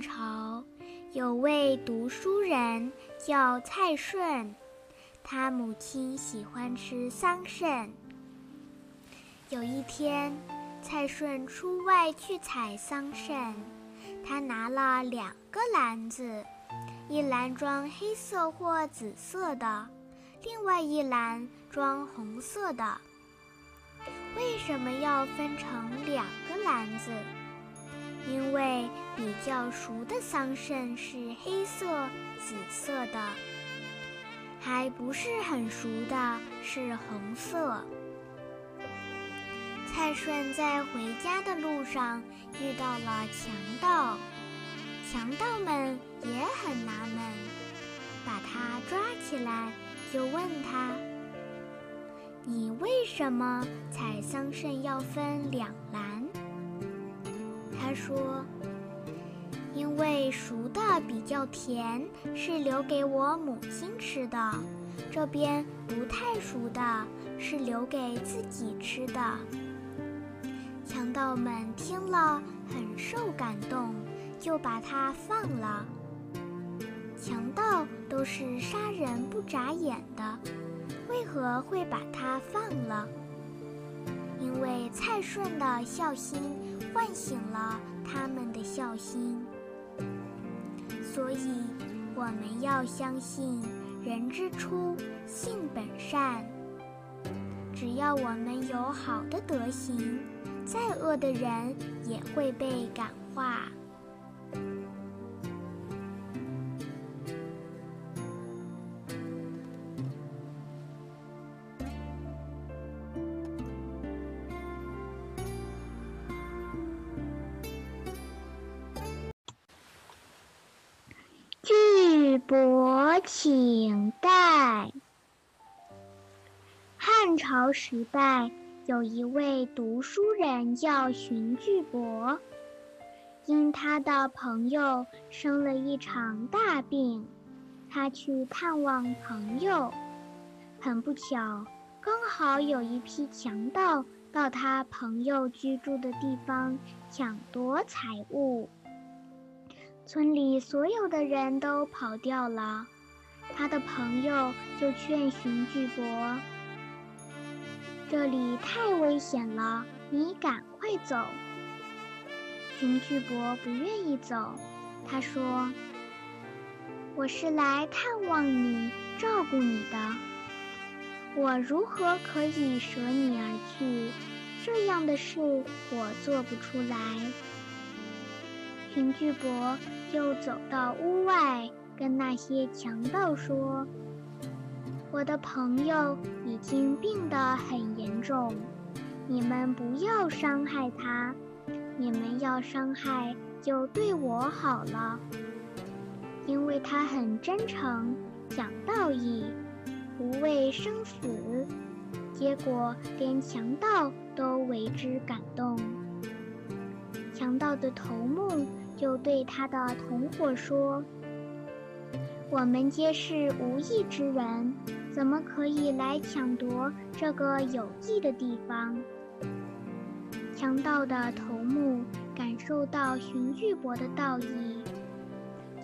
朝有位读书人叫蔡顺，他母亲喜欢吃桑葚。有一天，蔡顺出外去采桑葚，他拿了两个篮子，一篮装黑色或紫色的，另外一篮装红色的。为什么要分成两个篮子？因为比较熟的桑葚是黑色、紫色的，还不是很熟的是红色。蔡顺在回家的路上遇到了强盗，强盗们也很纳闷，把他抓起来就问他：“你为什么采桑葚要分两篮？”他说：“因为熟的比较甜，是留给我母亲吃的；这边不太熟的，是留给自己吃的。”强盗们听了很受感动，就把他放了。强盗都是杀人不眨眼的，为何会把他放了？因为蔡顺的孝心。唤醒了他们的孝心，所以我们要相信人之初性本善。只要我们有好的德行，再恶的人也会被感化。请代。汉朝时代有一位读书人叫荀巨伯，因他的朋友生了一场大病，他去探望朋友，很不巧，刚好有一批强盗到他朋友居住的地方抢夺财物。村里所有的人都跑掉了，他的朋友就劝荀巨伯：“这里太危险了，你赶快走。”荀巨伯不愿意走，他说：“我是来探望你、照顾你的，我如何可以舍你而去？这样的事我做不出来。”荀巨伯。就走到屋外，跟那些强盗说：“我的朋友已经病得很严重，你们不要伤害他。你们要伤害，就对我好了，因为他很真诚，讲道义，不畏生死。结果连强盗都为之感动。强盗的头目。”就对他的同伙说：“我们皆是无义之人，怎么可以来抢夺这个有益的地方？”强盗的头目感受到荀巨伯的道义，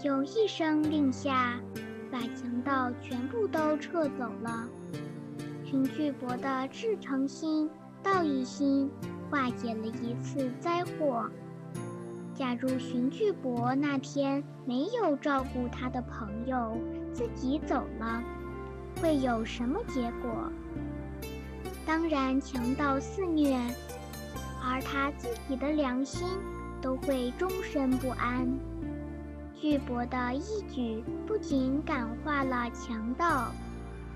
就一声令下，把强盗全部都撤走了。荀巨伯的至诚心、道义心，化解了一次灾祸。假如荀巨伯那天没有照顾他的朋友，自己走了，会有什么结果？当然，强盗肆虐，而他自己的良心都会终身不安。巨伯的义举不仅感化了强盗，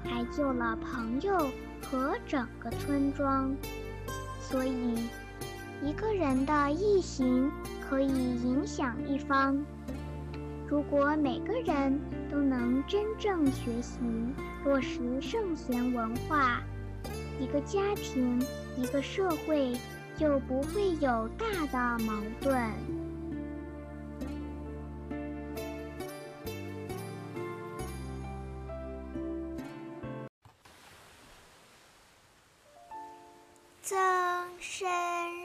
还救了朋友和整个村庄。所以，一个人的义行。可以影响一方。如果每个人都能真正学习落实圣贤文化，一个家庭、一个社会就不会有大的矛盾。增身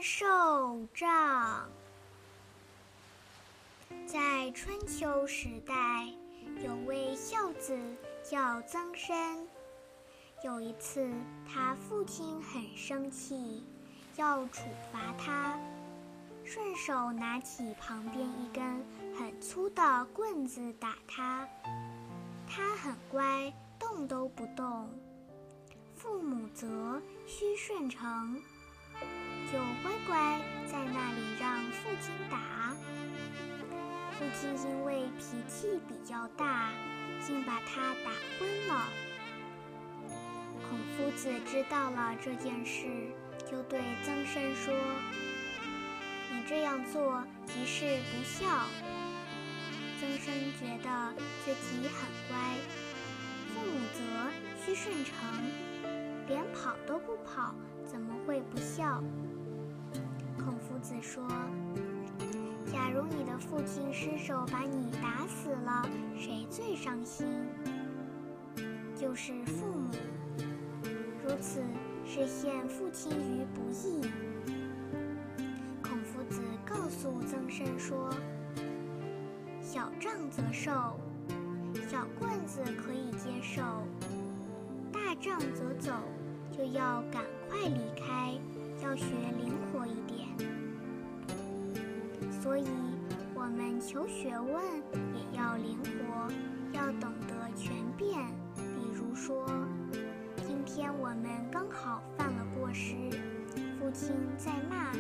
受障。在春秋时代，有位孝子叫曾参。有一次，他父亲很生气，要处罚他，顺手拿起旁边一根很粗的棍子打他。他很乖，动都不动。父母责，须顺承，就乖乖在那里让父亲打。父亲因为脾气比较大，竟把他打昏了。孔夫子知道了这件事，就对曾参说：“你这样做即是不孝。”曾参觉得自己很乖，父母责须顺承，连跑都不跑，怎么会不孝？孔夫子说：“假如你的父亲失手把你打死了，谁最伤心？就是父母。”如此是陷父亲于不义。孔夫子告诉曾参说：“小杖则受，小棍子可以接受；大杖则走，就要赶快离开，要学灵活一点。所以，我们求学问也要灵活，要懂得权变。比如说。”今天我们刚好犯了过失，父亲在骂，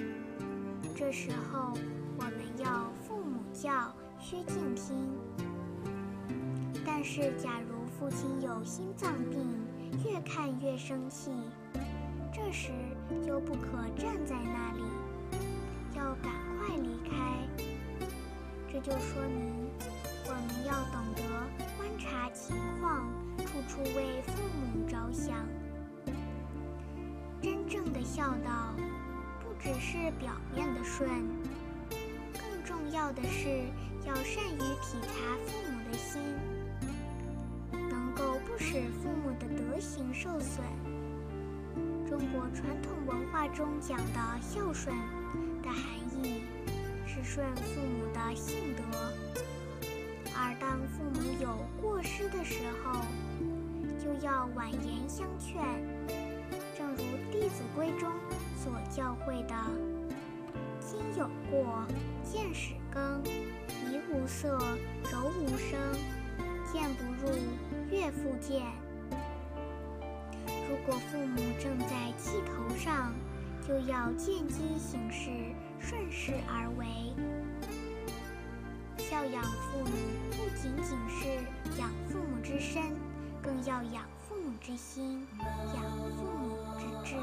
这时候我们要父母教，须敬听。但是假如父亲有心脏病，越看越生气，这时就不可站在那里，这就说明我们要懂得观察情况，处处为父母着想。真正的孝道，不只是表面的顺，更重要的是要善于体察父母的心，能够不使父母的德行受损。中国传统文化中讲的孝顺的含，顺父母的性德，而当父母有过失的时候，就要婉言相劝。正如《弟子规》中所教诲的：“今有过，见始更，怡无色，柔无声，见不入，悦复见。”如果父母正在气头上，就要见机行事，顺势而为。孝养父母不仅仅是养父母之身，更要养父母之心，养父母。之志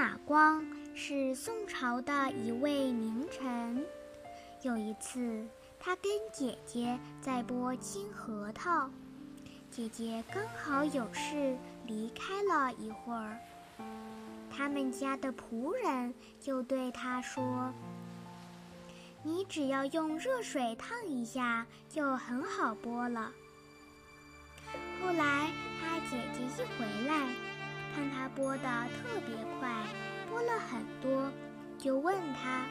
马光是宋朝的一位名臣，有一次。他跟姐姐在剥青核桃，姐姐刚好有事离开了一会儿。他们家的仆人就对他说：“你只要用热水烫一下，就很好剥了。”后来他姐姐一回来，看他剥的特别快，剥了很多，就问他。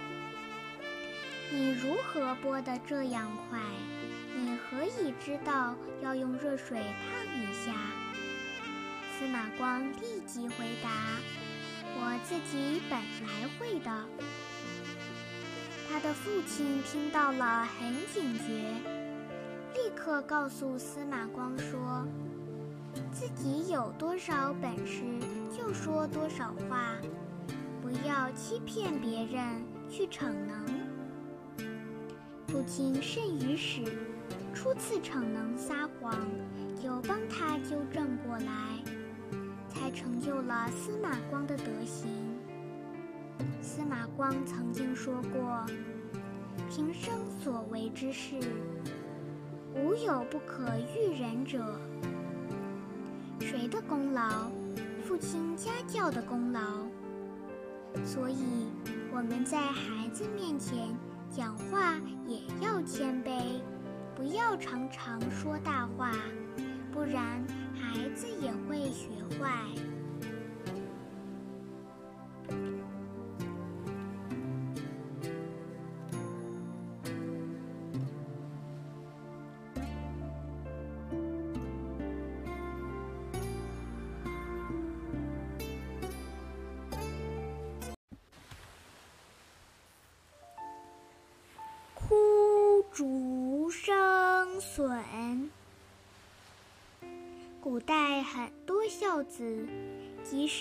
你如何剥得这样快？你何以知道要用热水烫一下？司马光立即回答：“我自己本来会的。”他的父亲听到了很警觉，立刻告诉司马光说：“自己有多少本事就说多少话，不要欺骗别人去逞能。”父亲甚于始，初次逞能撒谎，就帮他纠正过来，才成就了司马光的德行。司马光曾经说过：“平生所为之事，无有不可喻人者。”谁的功劳？父亲家教的功劳。所以我们在孩子面前讲话也要谦卑，不要常常说大话，不然孩子也会学坏。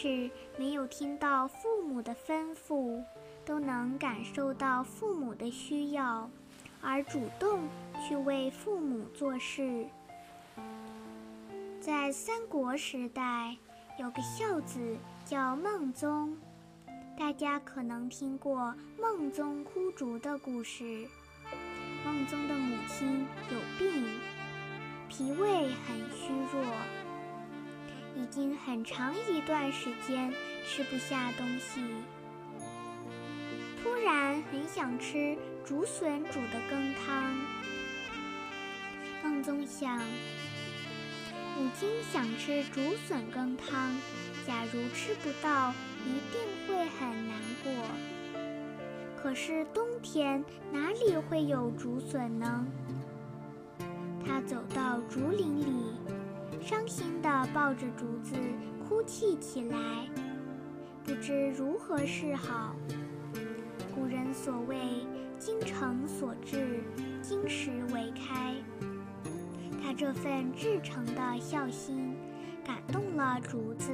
是没有听到父母的吩咐，都能感受到父母的需要，而主动去为父母做事。在三国时代，有个孝子叫孟宗，大家可能听过孟宗哭竹的故事。孟宗的母亲有病，脾胃很虚弱，已经很长一段时间吃不下东西。突然很想吃竹笋煮的羹汤。梦中想，母亲想吃竹笋羹汤，假如吃不到，一定会很难过。可是冬天哪里会有竹笋呢？他走到竹林里，伤心地抱着竹子哭泣起来，不知如何是好。古人所谓“精诚所至，金石为开”，他这份至诚的孝心感动了竹子，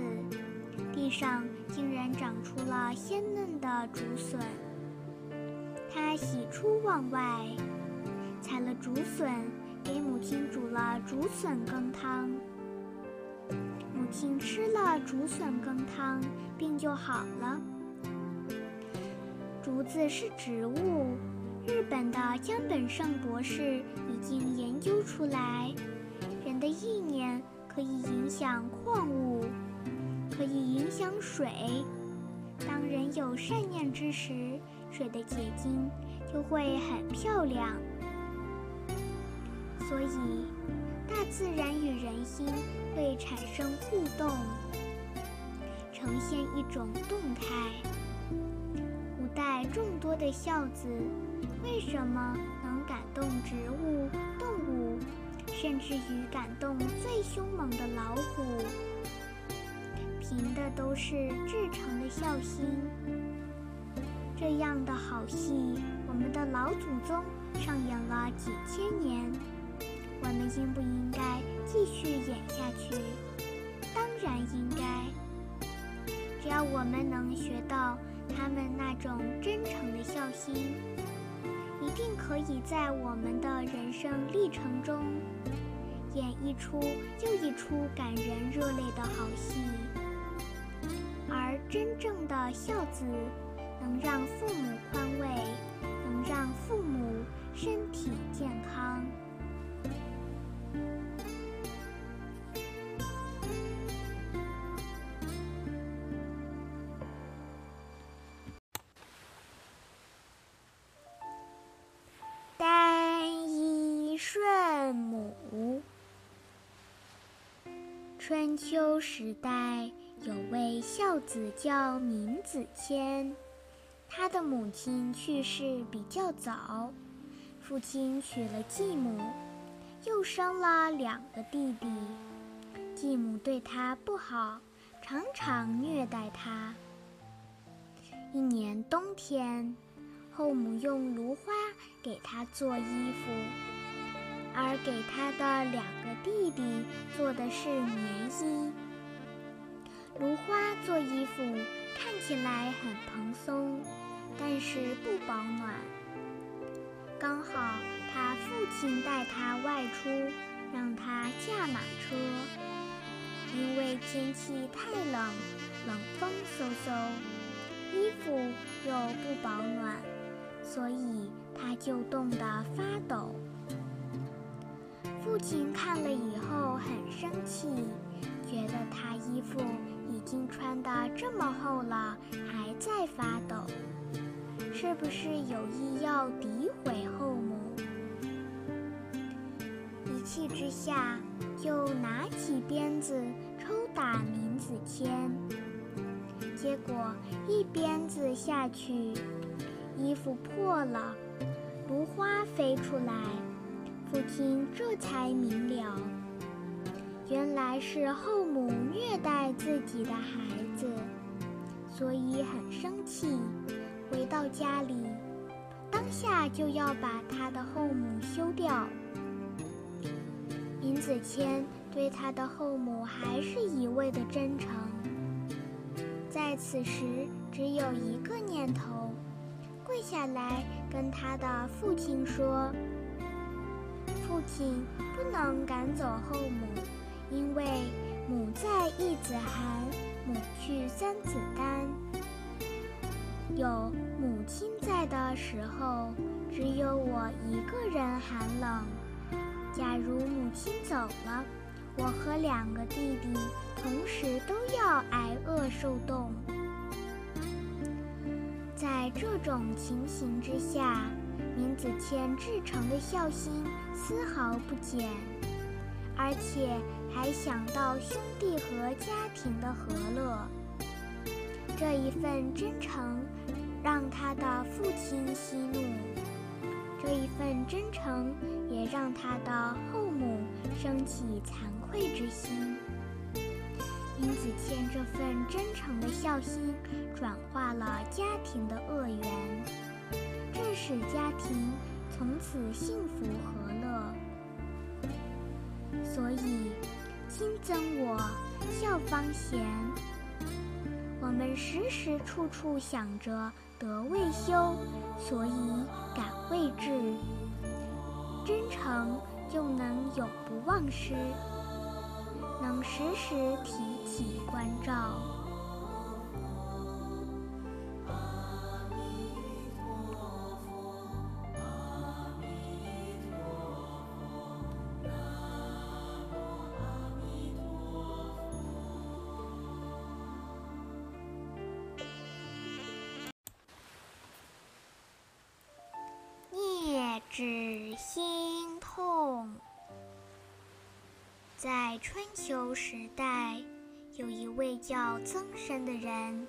地上竟然长出了鲜嫩的竹笋。他喜出望外，采了竹笋，给母亲煮了竹笋羹汤。母亲吃了竹笋羹汤，病就好了。竹子是植物，日本的江本胜博士已经研究出来，人的意念可以影响矿物，可以影响水。当人有善念之时，水的结晶就会很漂亮，所以大自然与人心会产生互动，呈现一种动态。古代众多的孝子，为什么能感动植物、动物，甚至于感动最凶猛的老虎？凭的都是至诚的孝心。这样的好戏，我们的老祖宗上演了几千年，我们应不应该继续演下去？当然应该。只要我们能学到他们那种真诚的孝心，一定可以在我们的人生历程中演一出又一出感人热泪的好戏。而真正的孝子。能让父母宽慰，能让父母身体健康。单一顺母。春秋时代有位孝子叫闵子骞。他的母亲去世比较早，父亲娶了继母，又生了两个弟弟。继母对他不好，常常虐待他。一年冬天，后母用芦花给他做衣服，而给他的两个弟弟做的是棉衣。芦花做衣服看起来很蓬松。但是不保暖。刚好他父亲带他外出，让他驾马车。因为天气太冷，冷风嗖嗖，衣服又不保暖，所以他就冻得发抖。父亲看了以后很生气，觉得他衣服已经穿得这么厚了，还在发抖，是不是有意要诋毁气之下，就拿起鞭子抽打闵子骞，结果一鞭子下去，衣服破了，芦花飞出来，父亲这才明了。原来是后母虐待自己的孩子，所以很生气。回到家里，当下就要把他的后母休掉。闵子谦对他的后母还是一味的真诚，在此时只有一个念头：跪下来跟他的父亲说：“父亲不能赶走后母。”因为母在一子寒，母去三子丹。有母亲在的时候，只有我一个人寒冷。假如母亲走了，我和两个弟弟同时都要挨饿受冻。在这种情形之下，闵子骞至诚的孝心丝毫不减，而且。还想到兄弟和家庭的和乐，这一份真诚让他的父亲息怒，这一份真诚也让他的后母生起惭愧之心。闵子骞这份真诚的孝心转化了家庭的恶缘，致使家庭从此幸福和乐。所以。亲憎我，孝方贤。我们时时处处想着德未修，所以感未至。真诚就能永不忘失，能时时提起关照。春秋时代，有一位叫曾参的人，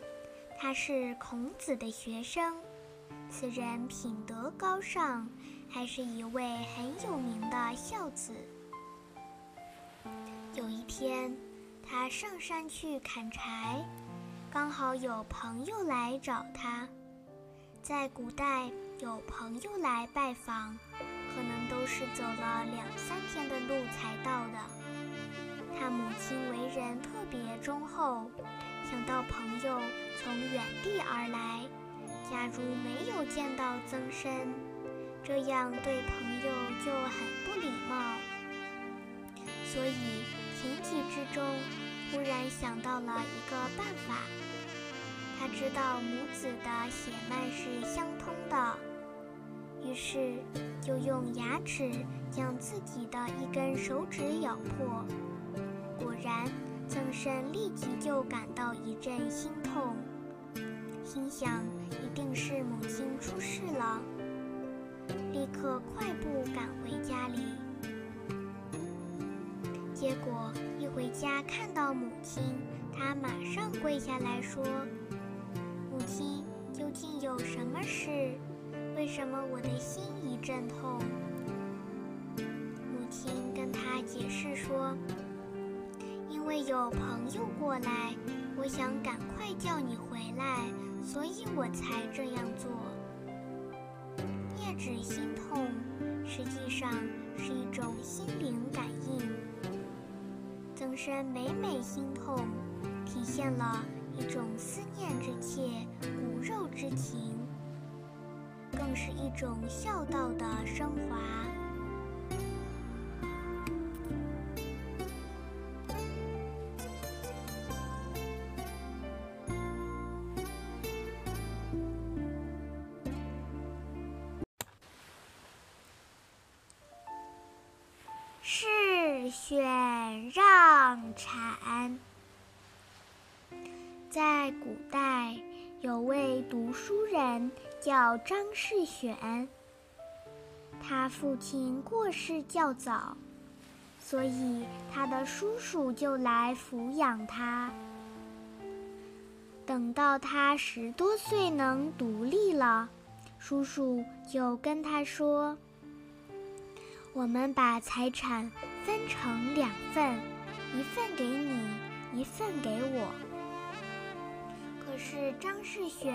他是孔子的学生。此人品德高尚，还是一位很有名的孝子。有一天，他上山去砍柴，刚好有朋友来找他。在古代。有朋友来拜访，可能都是走了两三天的路才到的。他母亲为人特别忠厚，想到朋友从远地而来，假如没有见到曾参，这样对朋友就很不礼貌。所以情急之中，忽然想到了一个办法。他知道母子的血脉是相通的，于是就用牙齿将自己的一根手指咬破。然，曾生立即就感到一阵心痛，心想一定是母亲出事了，立刻快步赶回家里。结果一回家看到母亲，他马上跪下来说。母亲，究竟有什么事？为什么我的心一阵痛？母亲跟他解释说：“因为有朋友过来，我想赶快叫你回来，所以我才这样做。”叶指心痛，实际上是一种心灵感应。曾参每每心痛，体现了。一种思念之切、骨肉之情，更是一种孝道的升华。在古代，有位读书人叫张世选。他父亲过世较早，所以他的叔叔就来抚养他。等到他十多岁能独立了，叔叔就跟他说：“我们把财产分成两份，一份给你，一份给我。”可是张世选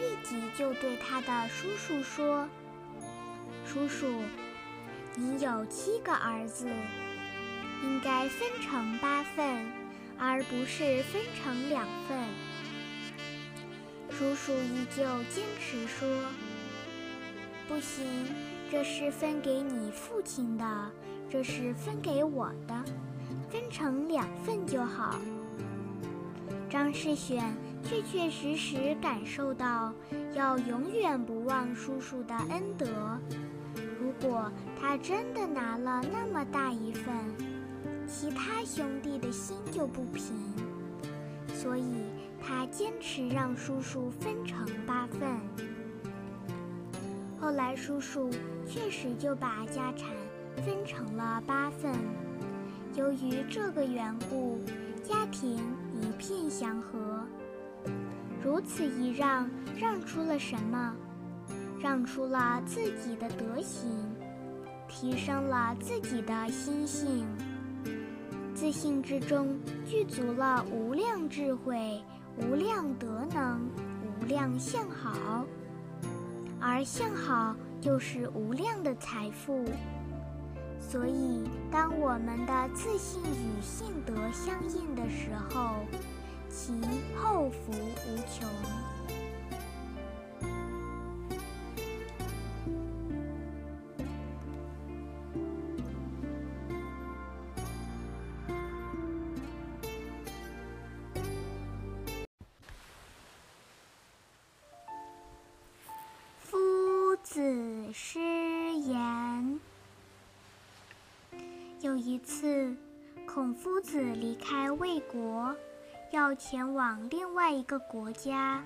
立即就对他的叔叔说：“叔叔，你有七个儿子，应该分成八份，而不是分成两份。”叔叔依旧坚持说：“不行，这是分给你父亲的，这是分给我的，分成两份就好。”张世选。确确实实感受到要永远不忘叔叔的恩德。如果他真的拿了那么大一份，其他兄弟的心就不平。所以他坚持让叔叔分成八份。后来叔叔确实就把家产分成了八份。由于这个缘故，家庭一片祥和。如此一让，让出了什么？让出了自己的德行，提升了自己的心性。自信之中具足了无量智慧、无量德能、无量相好，而相好就是无量的财富。所以，当我们的自信与性德相应的时候，其后福无穷。夫子失言。有一次，孔夫子离开魏国。要前往另外一个国家，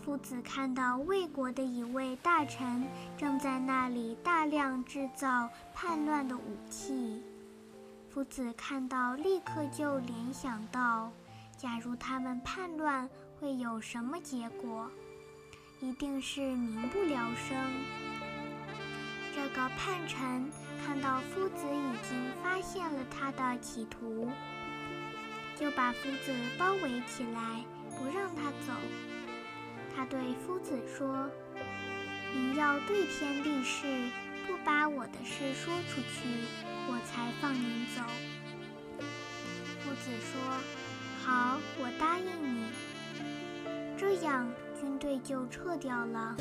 夫子看到魏国的一位大臣正在那里大量制造叛乱的武器。夫子看到，立刻就联想到，假如他们叛乱，会有什么结果？一定是民不聊生。这个叛臣看到夫子已经发现了他的企图。就把夫子包围起来，不让他走。他对夫子说：“您要对天立誓，不把我的事说出去，我才放您走。”夫子说：“好，我答应你。”这样，军队就撤掉了。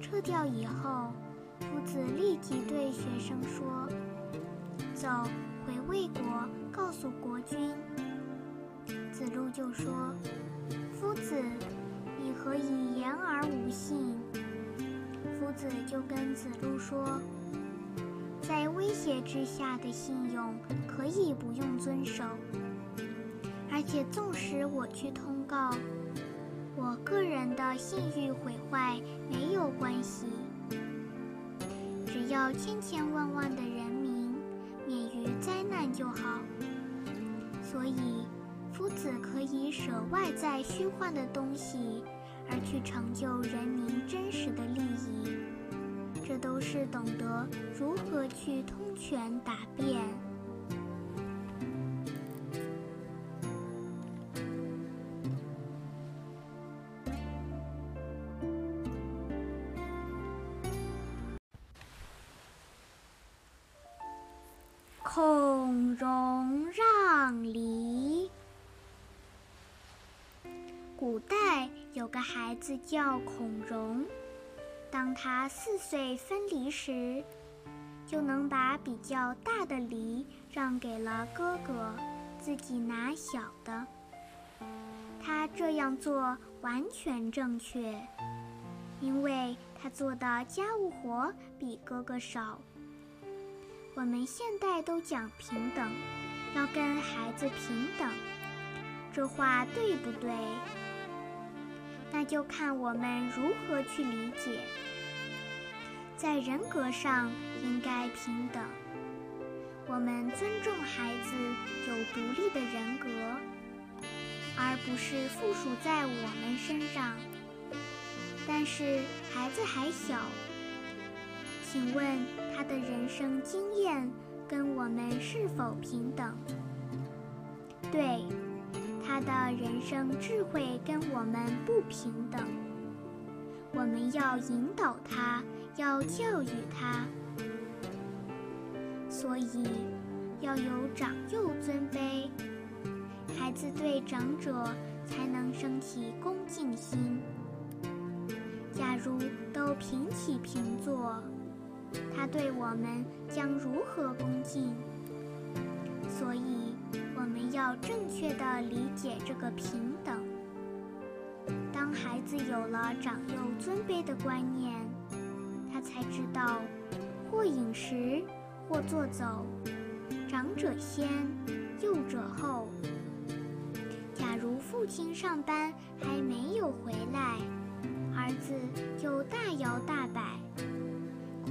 撤掉以后，夫子立即对学生说：“走。”回魏国，告诉国君。子路就说：“夫子，你何以言而无信？”夫子就跟子路说：“在威胁之下的信用，可以不用遵守。而且，纵使我去通告，我个人的信誉毁坏没有关系。只要千千万万的人。”灾难就好，所以夫子可以舍外在虚幻的东西，而去成就人民真实的利益。这都是懂得如何去通权达变。子叫孔融，当他四岁分离时，就能把比较大的梨让给了哥哥，自己拿小的。他这样做完全正确，因为他做的家务活比哥哥少。我们现代都讲平等，要跟孩子平等，这话对不对？那就看我们如何去理解。在人格上应该平等，我们尊重孩子有独立的人格，而不是附属在我们身上。但是孩子还小，请问他的人生经验跟我们是否平等？对，他的人生智慧跟我们不平等。我们要引导他，要教育他，所以要有长幼尊卑，孩子对长者才能升起恭敬心。假如都平起平坐，他对我们将如何恭敬？所以我们要正确的理解这个平等。当孩子有了长幼尊卑的观念，他才知道，或饮食，或坐走，长者先，幼者后。假如父亲上班还没有回来，儿子就大摇大摆，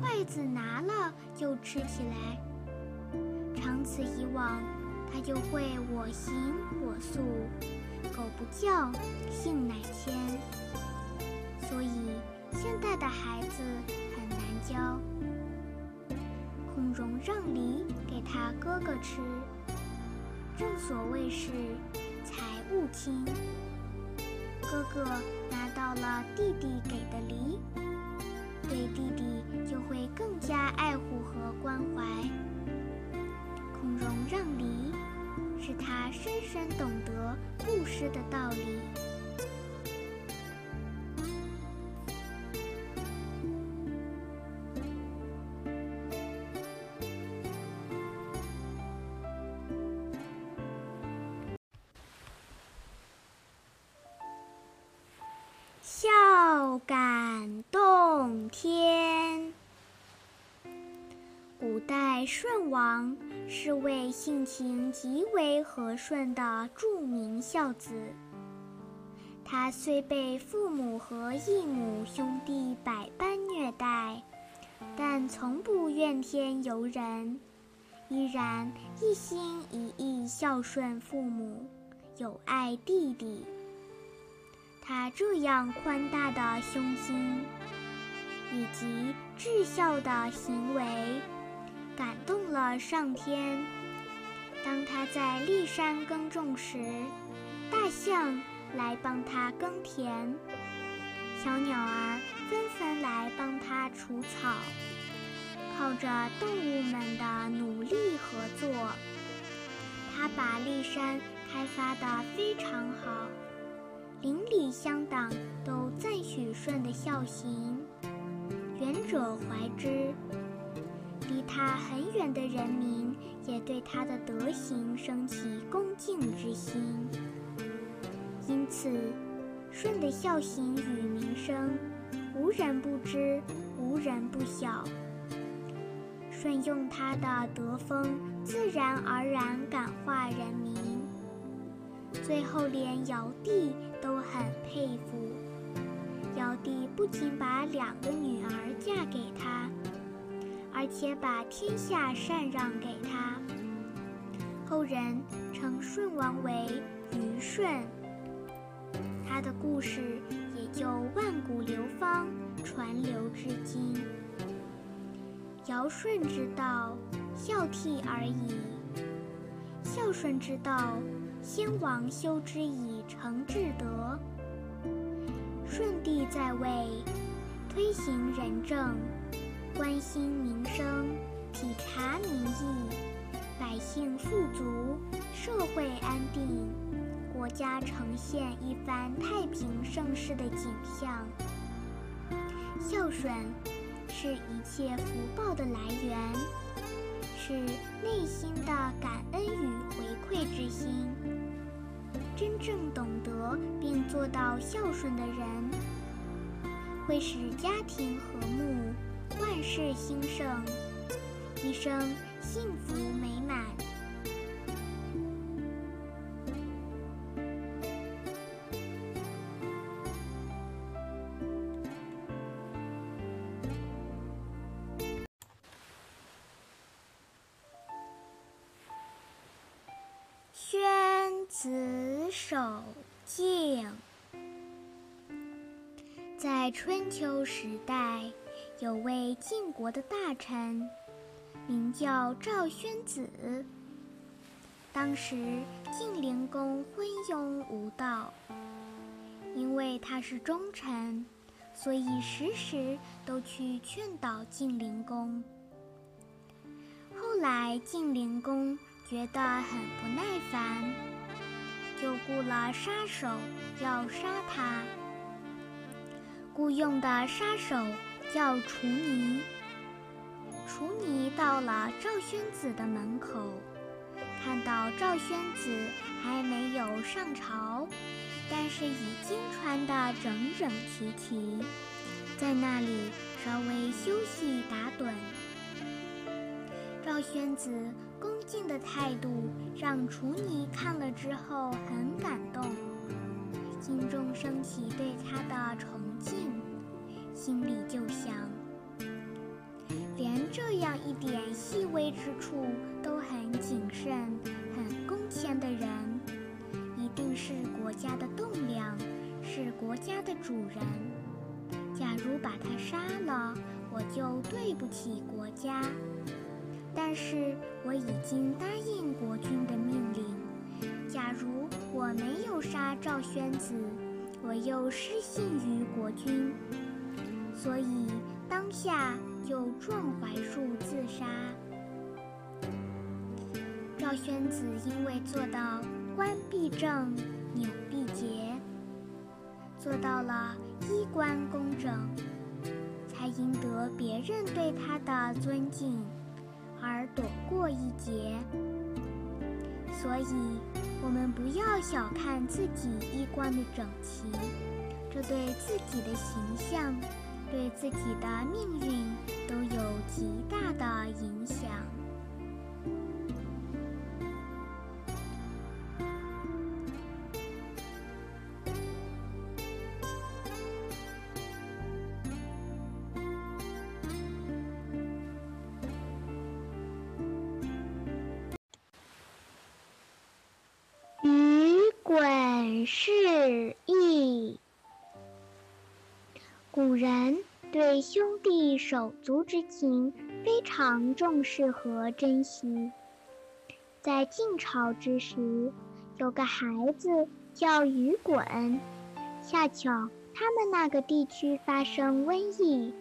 筷子拿了就吃起来。长此以往，他就会我行我素。狗不叫，性乃迁。所以现在的孩子很难教。孔融让梨给他哥哥吃，正所谓是财物轻。哥哥拿到了弟弟给的梨，对弟弟就会更加爱护和关怀。孔融让梨。是他深深懂得布施的道理。舜王。是位性情极为和顺的著名孝子。他虽被父母和异母兄弟百般虐待，但从不怨天尤人，依然一心一意孝顺父母，友爱弟弟。他这样宽大的胸襟，以及至孝的行为。感动了上天。当他在骊山耕种时，大象来帮他耕田，小鸟儿纷纷来帮他除草。靠着动物们的努力合作，他把骊山开发得非常好，邻里乡党都赞许舜的孝行，远者怀之。离他很远的人民也对他的德行升起恭敬之心，因此舜的孝行与名声，无人不知，无人不晓。舜用他的德风，自然而然感化人民，最后连尧帝都很佩服。尧帝不仅把两个女儿嫁给他。而且把天下禅让给他，后人称舜王为虞舜，他的故事也就万古流芳，传流至今。尧舜之道，孝悌而已；孝顺之道，先王修之以成至德。舜帝在位，推行仁政。关心民生，体察民意，百姓富足，社会安定，国家呈现一番太平盛世的景象。孝顺是一切福报的来源，是内心的感恩与回馈之心。真正懂得并做到孝顺的人，会使家庭和睦。万事兴盛一生幸福美满。宣子守敬。在春秋时代有位晋国的大臣，名叫赵宣子。当时晋灵公昏庸无道，因为他是忠臣，所以时时都去劝导晋灵公。后来晋灵公觉得很不耐烦，就雇了杀手要杀他。雇佣的杀手叫楚尼。楚尼到了赵宣子的门口。看到赵宣子还没有上朝，但是已经穿得整整齐齐，在那里稍微休息打盹。赵宣子恭敬的态度让楚尼看了之后很感动，心中升起对他的崇敬，心里就想。连这样一点细微之处都很谨慎、很恭谦的人，一定是国家的栋梁，是国家的主人。假如把他杀了，我就对不起国家。但是我已经答应国君的命令，假如我没有杀赵宣子，我又失信于国君，所以当下。就撞槐树自杀。赵宣子因为做到官必正，纽必结，做到了衣冠工整，才赢得别人对他的尊敬，而躲过一劫。所以，我们不要小看自己衣冠的整齐，这对自己的形象。对自己的命运都有极大的影响。对兄弟手足之情非常重视和珍惜。在晋朝之时，有个孩子叫于滚，恰巧他们那个地区发生瘟疫，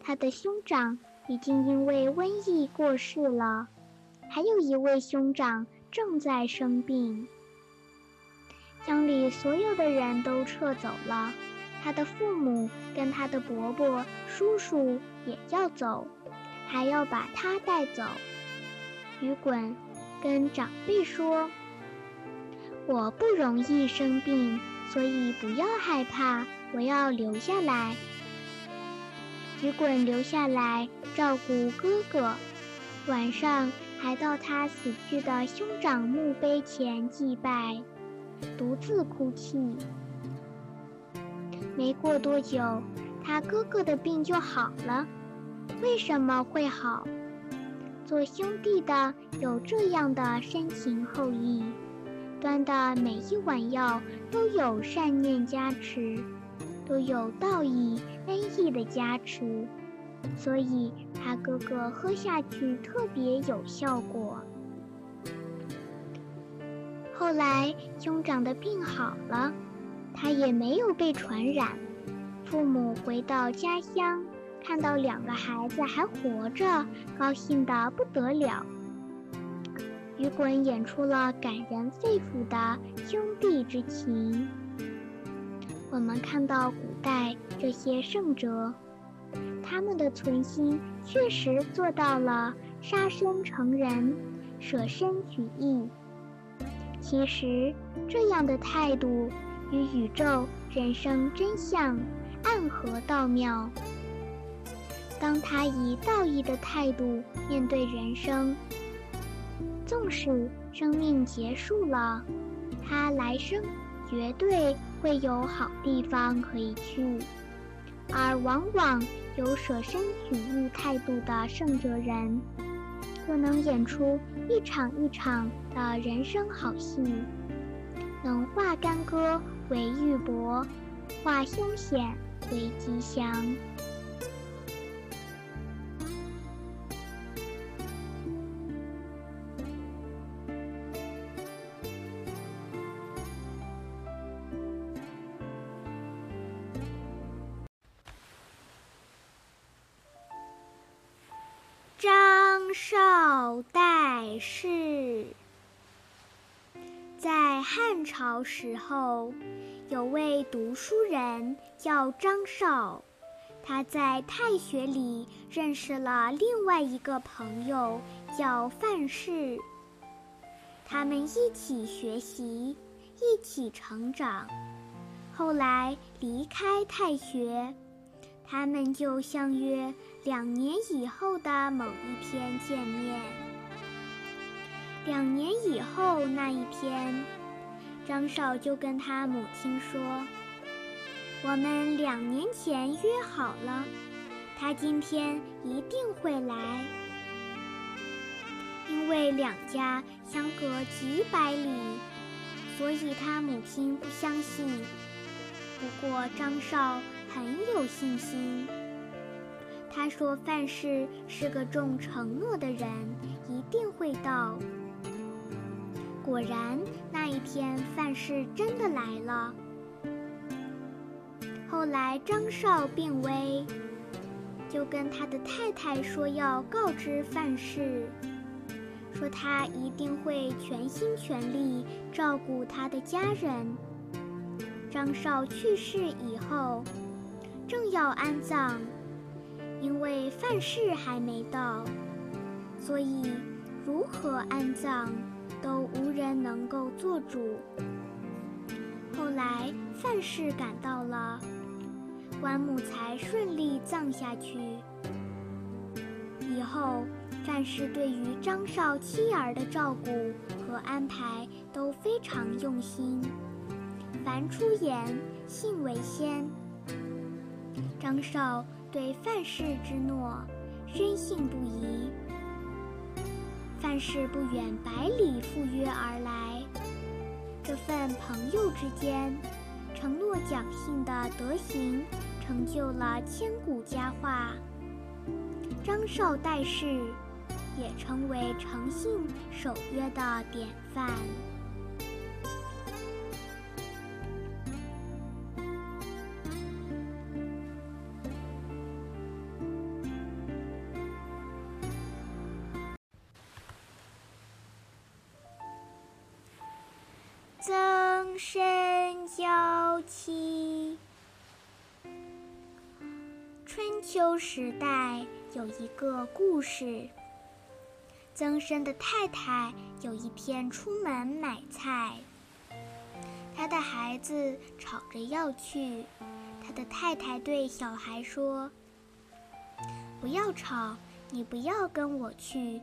他的兄长已经因为瘟疫过世了，还有一位兄长正在生病，乡里所有的人都撤走了。他的父母跟他的伯伯、叔叔也要走，还要把他带走。雨滚跟长辈说：“我不容易生病，所以不要害怕，我要留下来。”雨滚留下来照顾哥哥，晚上还到他死去的兄长墓碑前祭拜，独自哭泣。没过多久，他哥哥的病就好了。为什么会好？做兄弟的有这样的深情厚谊，端的每一碗药都有善念加持，都有道义恩义的加持，所以他哥哥喝下去特别有效果。后来兄长的病好了。他也没有被传染。父母回到家乡，看到两个孩子还活着，高兴得不得了。雨滚演出了感人肺腑的兄弟之情。我们看到古代这些圣哲，他们的存心确实做到了杀身成仁、舍身取义。其实这样的态度。与宇宙人生真相暗合道妙。当他以道义的态度面对人生，纵使生命结束了，他来生绝对会有好地方可以去。而往往有舍身取义态度的圣哲人，就能演出一场一场的人生好戏。能化干戈为玉帛，化凶险为吉祥。张绍代世。在汉朝时候，有位读书人叫张绍，他在太学里认识了另外一个朋友叫范氏。他们一起学习，一起成长。后来离开太学。他们就相约两年以后的某一天见面。两年以后那一天，张绍就跟他母亲说：“我们两年前约好了，他今天一定会来。因为两家相隔几百里，所以他母亲不相信。不过张绍。”很有信心。他说：“范氏是个重承诺的人，一定会到。”果然，那一天范氏真的来了。后来张绍病危，就跟他的太太说要告知范氏，说他一定会全心全力照顾他的家人。张绍去世以后。正要安葬，因为范氏还没到，所以如何安葬都无人能够做主。后来范氏赶到了，棺木才顺利葬下去。以后范氏对于张绍妻儿的照顾和安排都非常用心，凡出言，信为先。张绍对范氏之诺深信不疑。范氏不远百里赴约而来，这份朋友之间承诺讲信的德行，成就了千古佳话。张绍代世，也成为诚信守约的典范。秋时代有一个故事：曾生的太太有一天出门买菜，他的孩子吵着要去，他的太太对小孩说：“不要吵，你不要跟我去，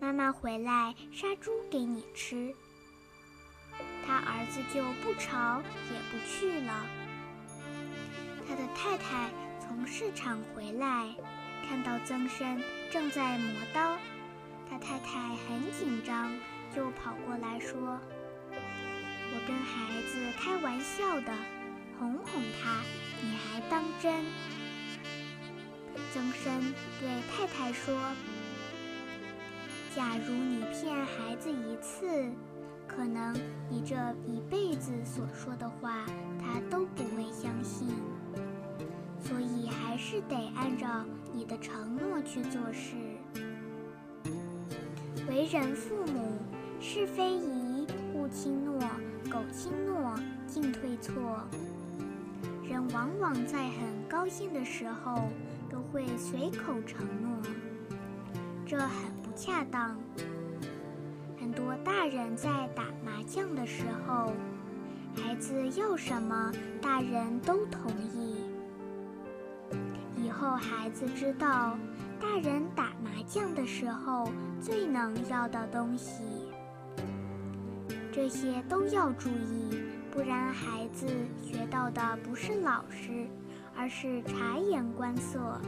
妈妈回来杀猪给你吃。”他儿子就不吵也不去了。他的太太从市场回来，看到曾参正在磨刀，他太太很紧张，就跑过来说：“我跟孩子开玩笑的，哄哄他，你还当真？”曾参对太太说：“假如你骗孩子一次。”可能你这一辈子所说的话，他都不会相信，所以还是得按照你的承诺去做事。为人父母，是非宜勿轻诺，苟轻诺，进退错。人往往在很高兴的时候，都会随口承诺，这很不恰当。很多大人在打麻将的时候，孩子要什么，大人都同意。后孩子知道，大人打麻将的时候最能要的东西，这些都要注意，不然孩子学到的不是老实，而是察言观色。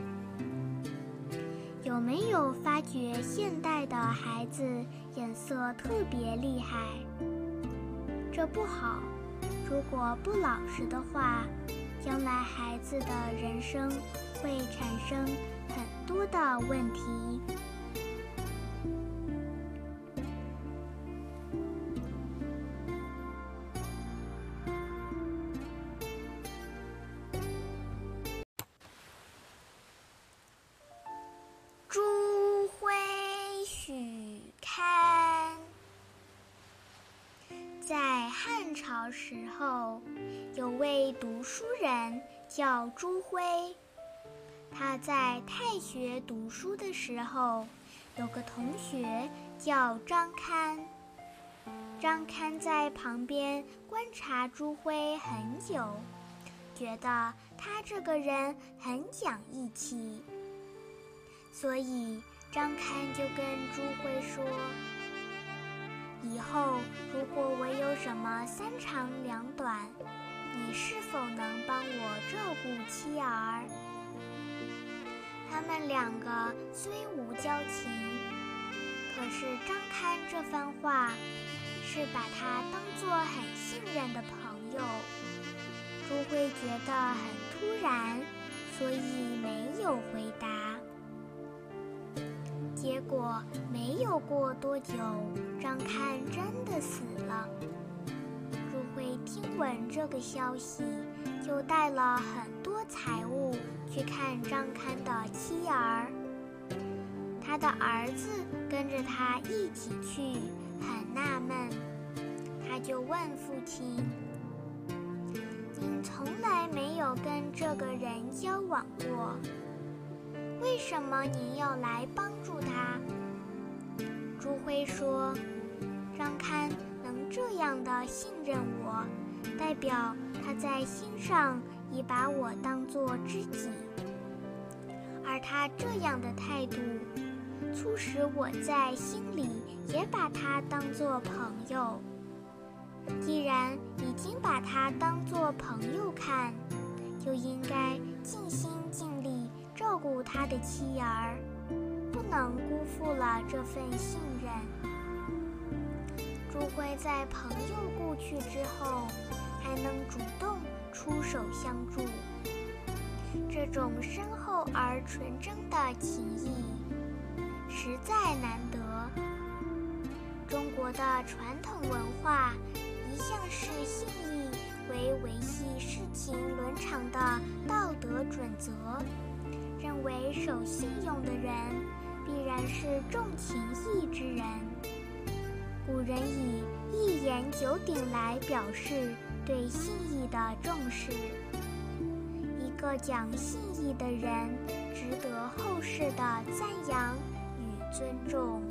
有没有发觉现代的孩子眼色特别厉害？这不好。如果不老实的话，将来孩子的人生会产生很多的问题。朱辉许堪，在汉朝时候，有位读书人叫朱辉。他在太学读书的时候，有个同学叫张堪。张堪在旁边观察朱辉很久，觉得他这个人很讲义气。所以张堪就跟朱辉说：“以后如果我有什么三长两短，你是否能帮我照顾妻儿？”他们两个虽无交情，可是张堪这番话是把他当作很信任的朋友。朱辉觉得很突然，所以没有回答。结果没有过多久，张堪真的死了。朱辉听闻这个消息，就带了很多财物去看张堪的妻儿。他的儿子跟着他一起去，很纳闷，他就问父亲：“您从来没有跟这个人交往过。”为什么您要来帮助他？朱辉说：“张堪能这样的信任我，代表他在心上已把我当作知己。而他这样的态度，促使我在心里也把他当作朋友。既然已经把他当作朋友看，就应该尽心尽力。”照顾他的妻儿，不能辜负了这份信。朱辉在朋友故去之后，还能主动出手相助，这种深厚而纯真的情谊，实在难得。中国的传统文化一向视信义为维系世情伦常的道德准则。认为守信用的人必然是重情义之人。古人以一言九鼎来表示对信义的重视。一个讲信义的人，值得后世的赞扬与尊重。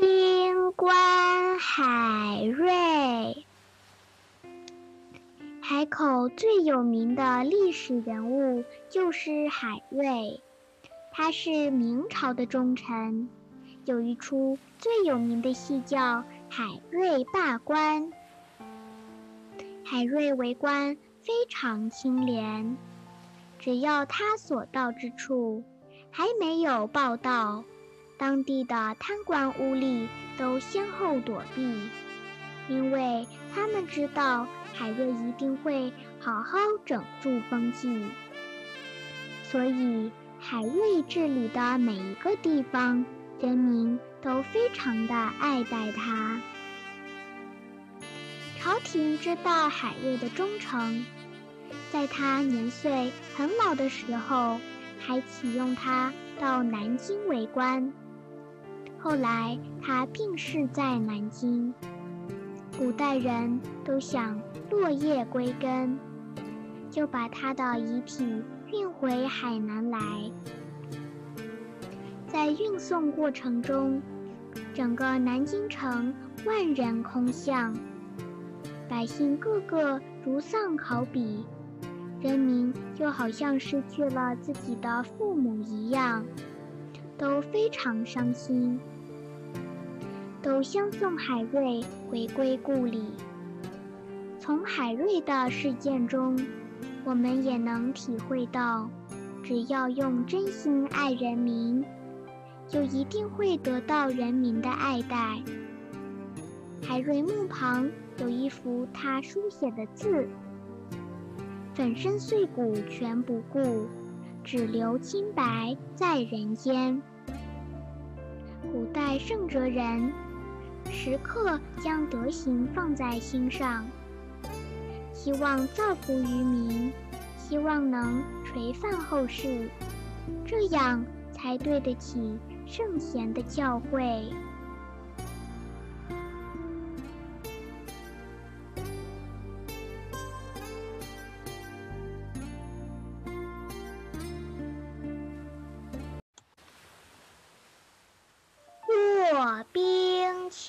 清官海瑞，海口最有名的历史人物就是海瑞。他是明朝的忠臣，有一出最有名的戏叫《海瑞罢官》。海瑞为官非常清廉，只要他所到之处，还没有报道。当地的贪官污吏都先后躲避，因为他们知道海瑞一定会好好整住风气，所以海瑞治理的每一个地方，人民都非常的爱戴他。朝廷知道海瑞的忠诚，在他年岁很老的时候，还启用他到南京为官。后来他病逝在南京，古代人都想落叶归根，就把他的遗体运回海南来。在运送过程中，整个南京城万人空巷，百姓个个如丧考妣，人民就好像失去了自己的父母一样。都非常伤心，都相送海瑞回归故里。从海瑞的事件中，我们也能体会到，只要用真心爱人民，就一定会得到人民的爱戴。海瑞墓旁有一幅他书写的字：“粉身碎骨全不顾，只留清白在人间。”古代圣哲人时刻将德行放在心上。希望造福于民，希望能垂范后世，这样才对得起圣贤的教诲。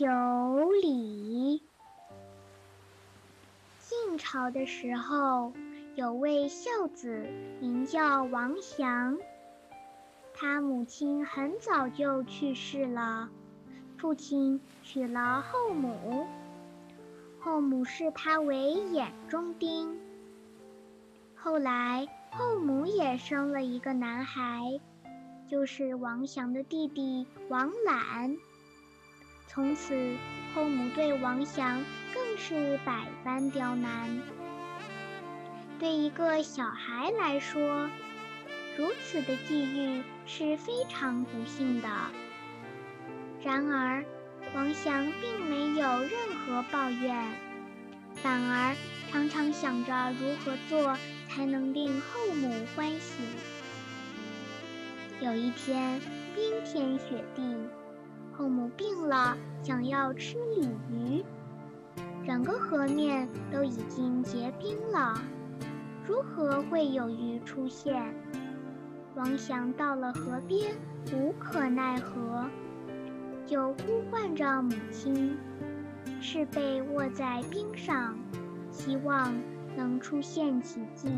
有礼。晋朝的时候，有位孝子名叫王祥，他母亲很早就去世了，父亲娶了后母，后母视他为眼中钉。后来后母也生了一个男孩，就是王祥的弟弟王览。从此。后母对王祥更是百般刁难。对一个小孩来说，如此的际遇是非常不幸的。然而，王祥并没有任何抱怨，反而常常想着如何做才能令后母欢喜。有一天，冰天雪地。后母病了，想要吃鲤鱼，整个河面都已经结冰了，如何会有鱼出现？王祥到了河边，无可奈何，就呼唤着母亲，赤背卧在冰上，希望能出现奇迹。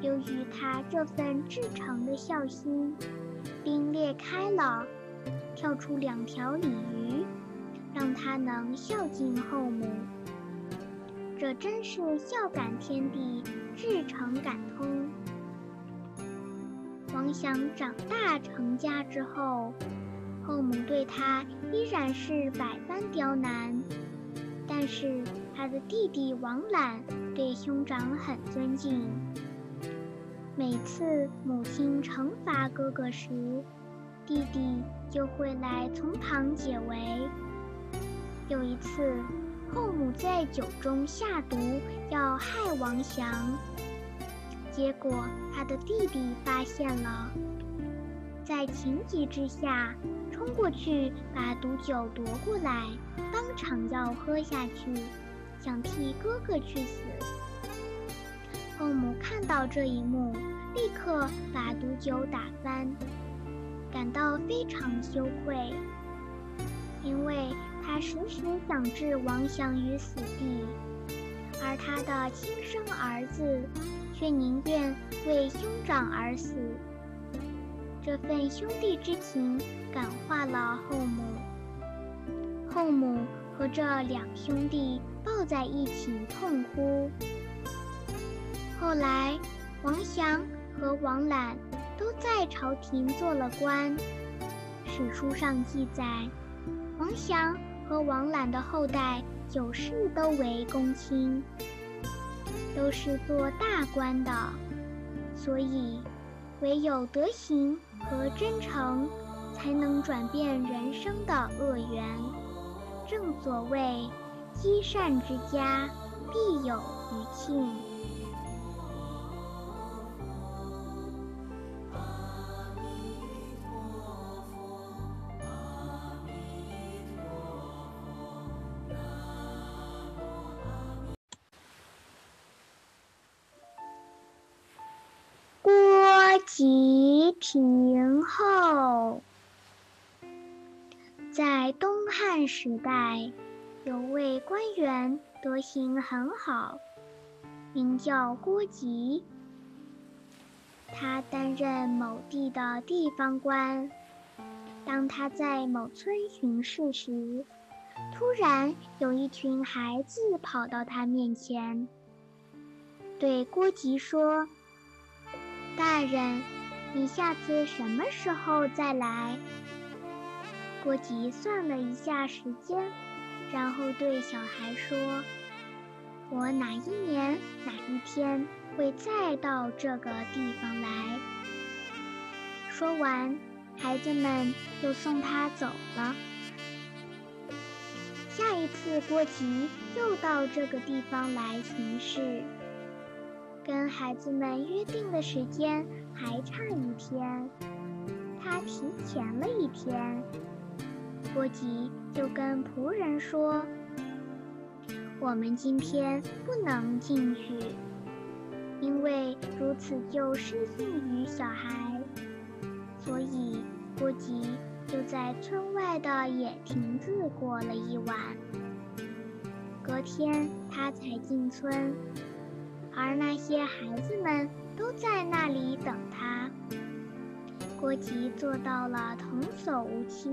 由于他这份至诚的孝心，冰裂开了。跳出两条鲤鱼，让他能孝敬后母。这真是孝感天地，至诚感通。王祥长大成家之后，后母对他依然是百般刁难，但是他的弟弟王览对兄长很尊敬。每次母亲惩罚哥哥时，弟弟就会来从旁解围。有一次，后母在酒中下毒要害王祥，结果他的弟弟发现了，在情急之下冲过去把毒酒夺过来，当场要喝下去，想替哥哥去死。后母看到这一幕，立刻把毒酒打翻。感到非常羞愧，因为他时时想置王祥于死地，而他的亲生儿子却宁愿为兄长而死。这份兄弟之情感化了后母，后母和这两兄弟抱在一起痛哭。后来，王祥和王览。都在朝廷做了官。史书上记载，王祥和王览的后代九世都为公卿，都是做大官的。所以，唯有德行和真诚，才能转变人生的恶缘。正所谓，积善之家，必有余庆。吉廷后，在东汉时代，有位官员德行很好，名叫郭吉。他担任某地的地方官。当他在某村巡视时，突然有一群孩子跑到他面前，对郭吉说：“大人，你下次什么时候再来？”郭吉算了一下时间，然后对小孩说：“我哪一年哪一天会再到这个地方来？”说完，孩子们就送他走了。下一次，郭吉又到这个地方来巡视，跟孩子们约定的时间还差一天，他提前了一天。郭吉就跟仆人说：“我们今天不能进去，因为如此就失信于小孩。”所以，郭吉就在村外的野亭子过了一晚。隔天，他才进村，而那些孩子们都在那里等他。郭吉做到了童叟无欺，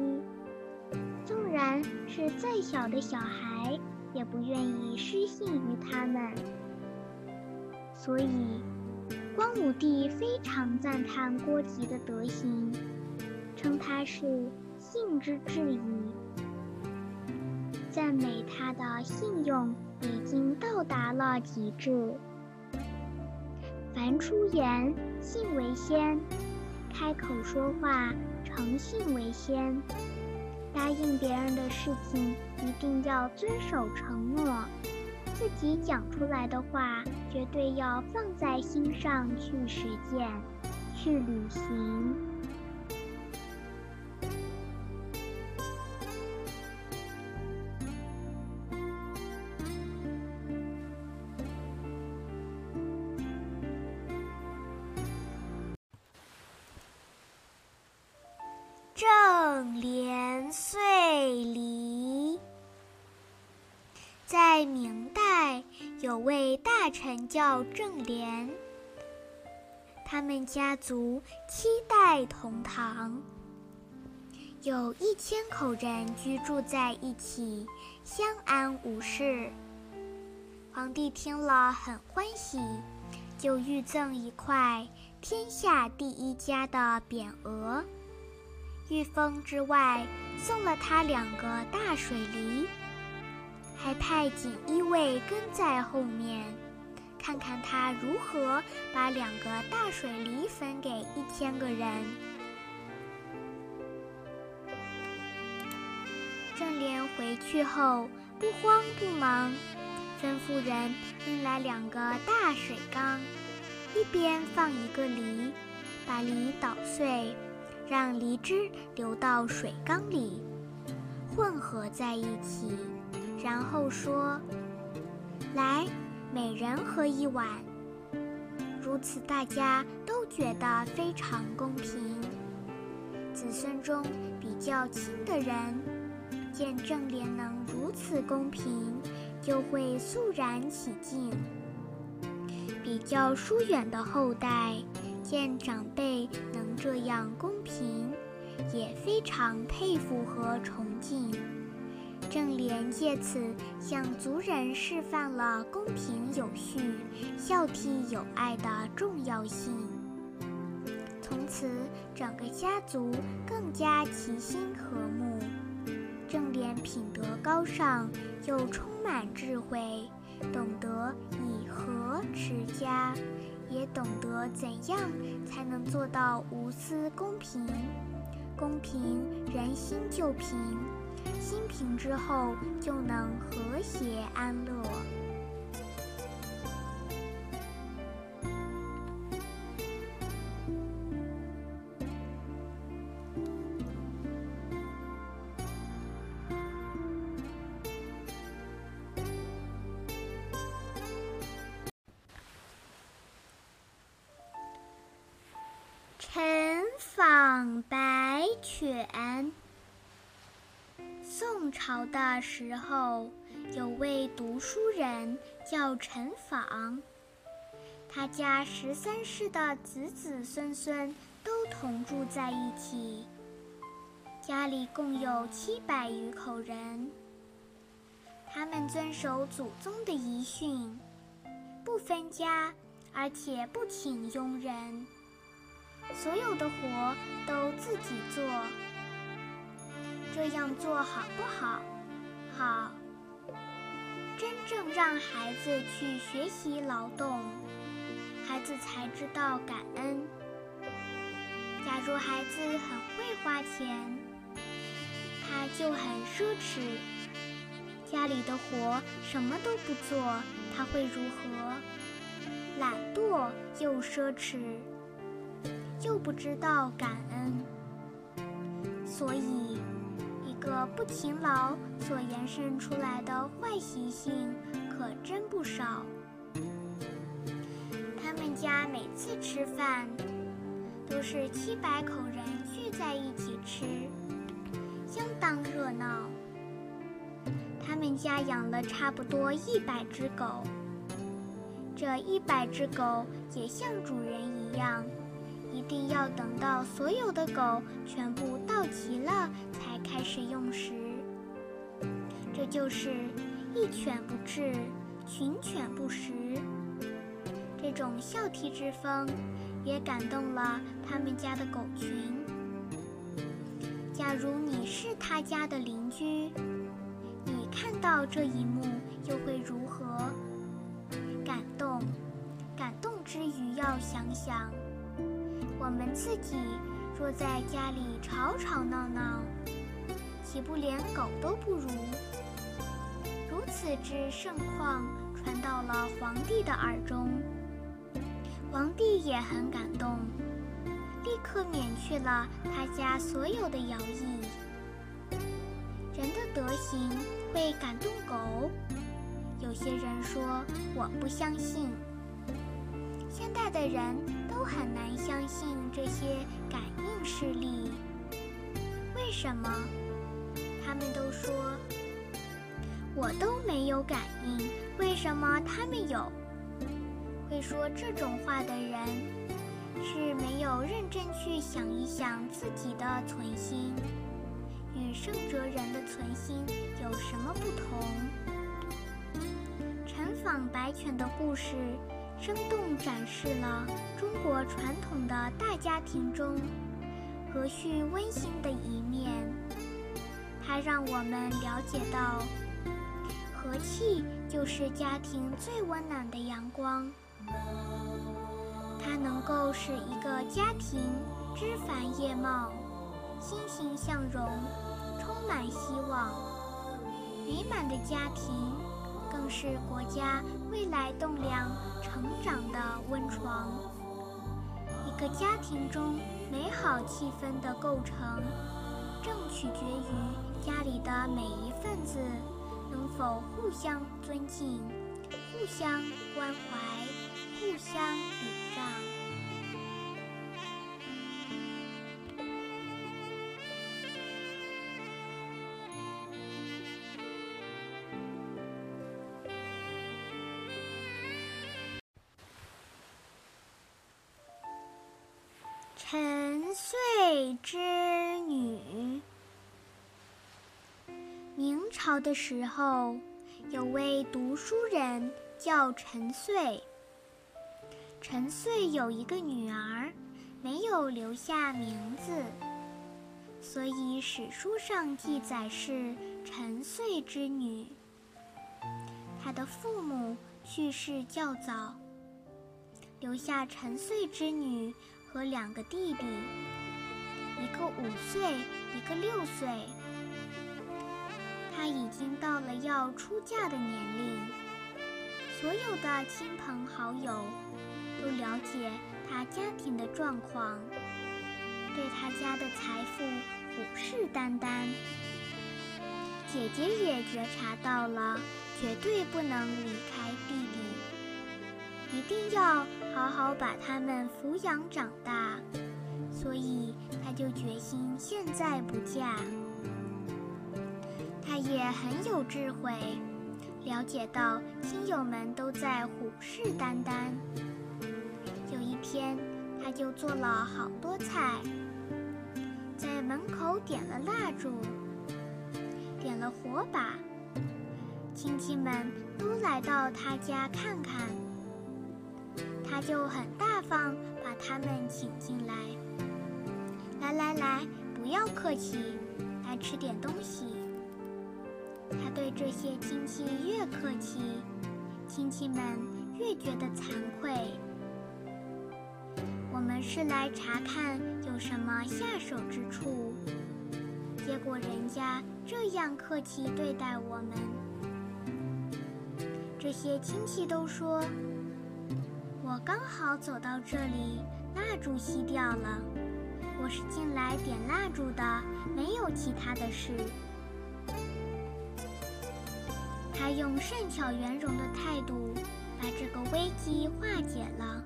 纵然是再小的小孩，也不愿意失信于他们。所以。光武帝非常赞叹郭吉的德行，称他是信之至矣，赞美他的信用已经到达了极致。凡出言，信为先；开口说话，诚信为先。答应别人的事情，一定要遵守承诺。自己讲出来的话，绝对要放在心上去实践、去履行。臣叫郑廉，他们家族七代同堂，有一千口人居住在一起，相安无事。皇帝听了很欢喜，就御赠一块“天下第一家”的匾额，御封之外，送了他两个大水梨。还派锦衣卫跟在后面，看看他如何把两个大水梨分给一千个人。郑莲回去后不慌不忙，吩咐人运来两个大水缸，一边放一个梨，把梨捣碎，让梨汁流到水缸里，混合在一起。然后说：“来，每人喝一碗。如此，大家都觉得非常公平。子孙中比较亲的人，见正廉能如此公平，就会肃然起敬；比较疏远的后代，见长辈能这样公平，也非常佩服和崇敬。”正廉借此向族人示范了公平有序、孝悌有爱的重要性。从此，整个家族更加齐心和睦。正廉品德高尚，又充满智慧，懂得以和持家，也懂得怎样才能做到无私公平。公平，人心就平。心平之后，就能和谐安乐。晨访白犬。宋朝的时候，有位读书人叫陈昉，他家十三世的子子孙孙都同住在一起，家里共有七百余口人。他们遵守祖宗的遗训，不分家，而且不请佣人，所有的活都自己做。这样做好不好？好。真正让孩子去学习劳动，孩子才知道感恩。假如孩子很会花钱，他就很奢侈。家里的活什么都不做，他会如何？懒惰又奢侈，又不知道感恩。所以，个不勤劳所延伸出来的坏习性可真不少。他们家每次吃饭，都是七百口人聚在一起吃，相当热闹。他们家养了差不多一百只狗，这一百只狗也像主人一样，一定要等到所有的狗全部到齐了才开始用食。这就是一犬不至，群犬不食。这种孝悌之风，也感动了他们家的狗群。假如你是他家的邻居，你看到这一幕又会如何？感动，感动之余要想想，我们自己若在家里吵吵闹闹，岂不连狗都不如？如此之盛况传到了皇帝的耳中，皇帝也很感动，立刻免去了他家所有的徭役。人的德行会感动狗，有些人说我不相信。现代的人都很难相信这些感应视力，为什么？他们都说我都没有感应，为什么他们有？会说这种话的人是没有认真去想一想自己的存心。与圣哲人的存心有什么不同？陈访白犬的故事，生动展示了中国传统的大家庭中和煦温馨的一面。它让我们了解到，和气就是家庭最温暖的阳光。它能够使一个家庭枝繁叶茂。欣欣向荣，充满希望，美满的家庭更是国家未来栋梁成长的温床。一个家庭中美好气氛的构成，正取决于家里的每一份子能否互相尊敬、互相关怀、互相礼让。沉睡之女。明朝的时候，有位读书人叫陈穗。陈穗有一个女儿，没有留下名字，所以史书上记载是陈穗之女。她的父母去世较早，留下陈穗之女。和两个弟弟，一个五岁，一个六岁。她已经到了要出嫁的年龄，所有的亲朋好友都了解她家庭的状况，对她家的财富虎视眈眈。姐姐也觉察到了，绝对不能离开弟弟，一定要。好好把他们抚养长大，所以她就决心现在不嫁。也很有智慧，了解到亲友们都在虎视眈眈。有一天，他就做了好多菜，在门口点了蜡烛，点了火把，亲戚们都来到他家看看，他就很大方，把他们请进来。来来来，不要客气，来吃点东西。他对这些亲戚越客气，亲戚们越觉得惭愧。我们是来查看有什么下手之处，结果人家这样客气对待我们。这些亲戚都说：“我刚好走到这里，蜡烛熄掉了，我是进来点蜡烛的，没有其他的事。”他用善巧圆融的态度，把这个危机化解了。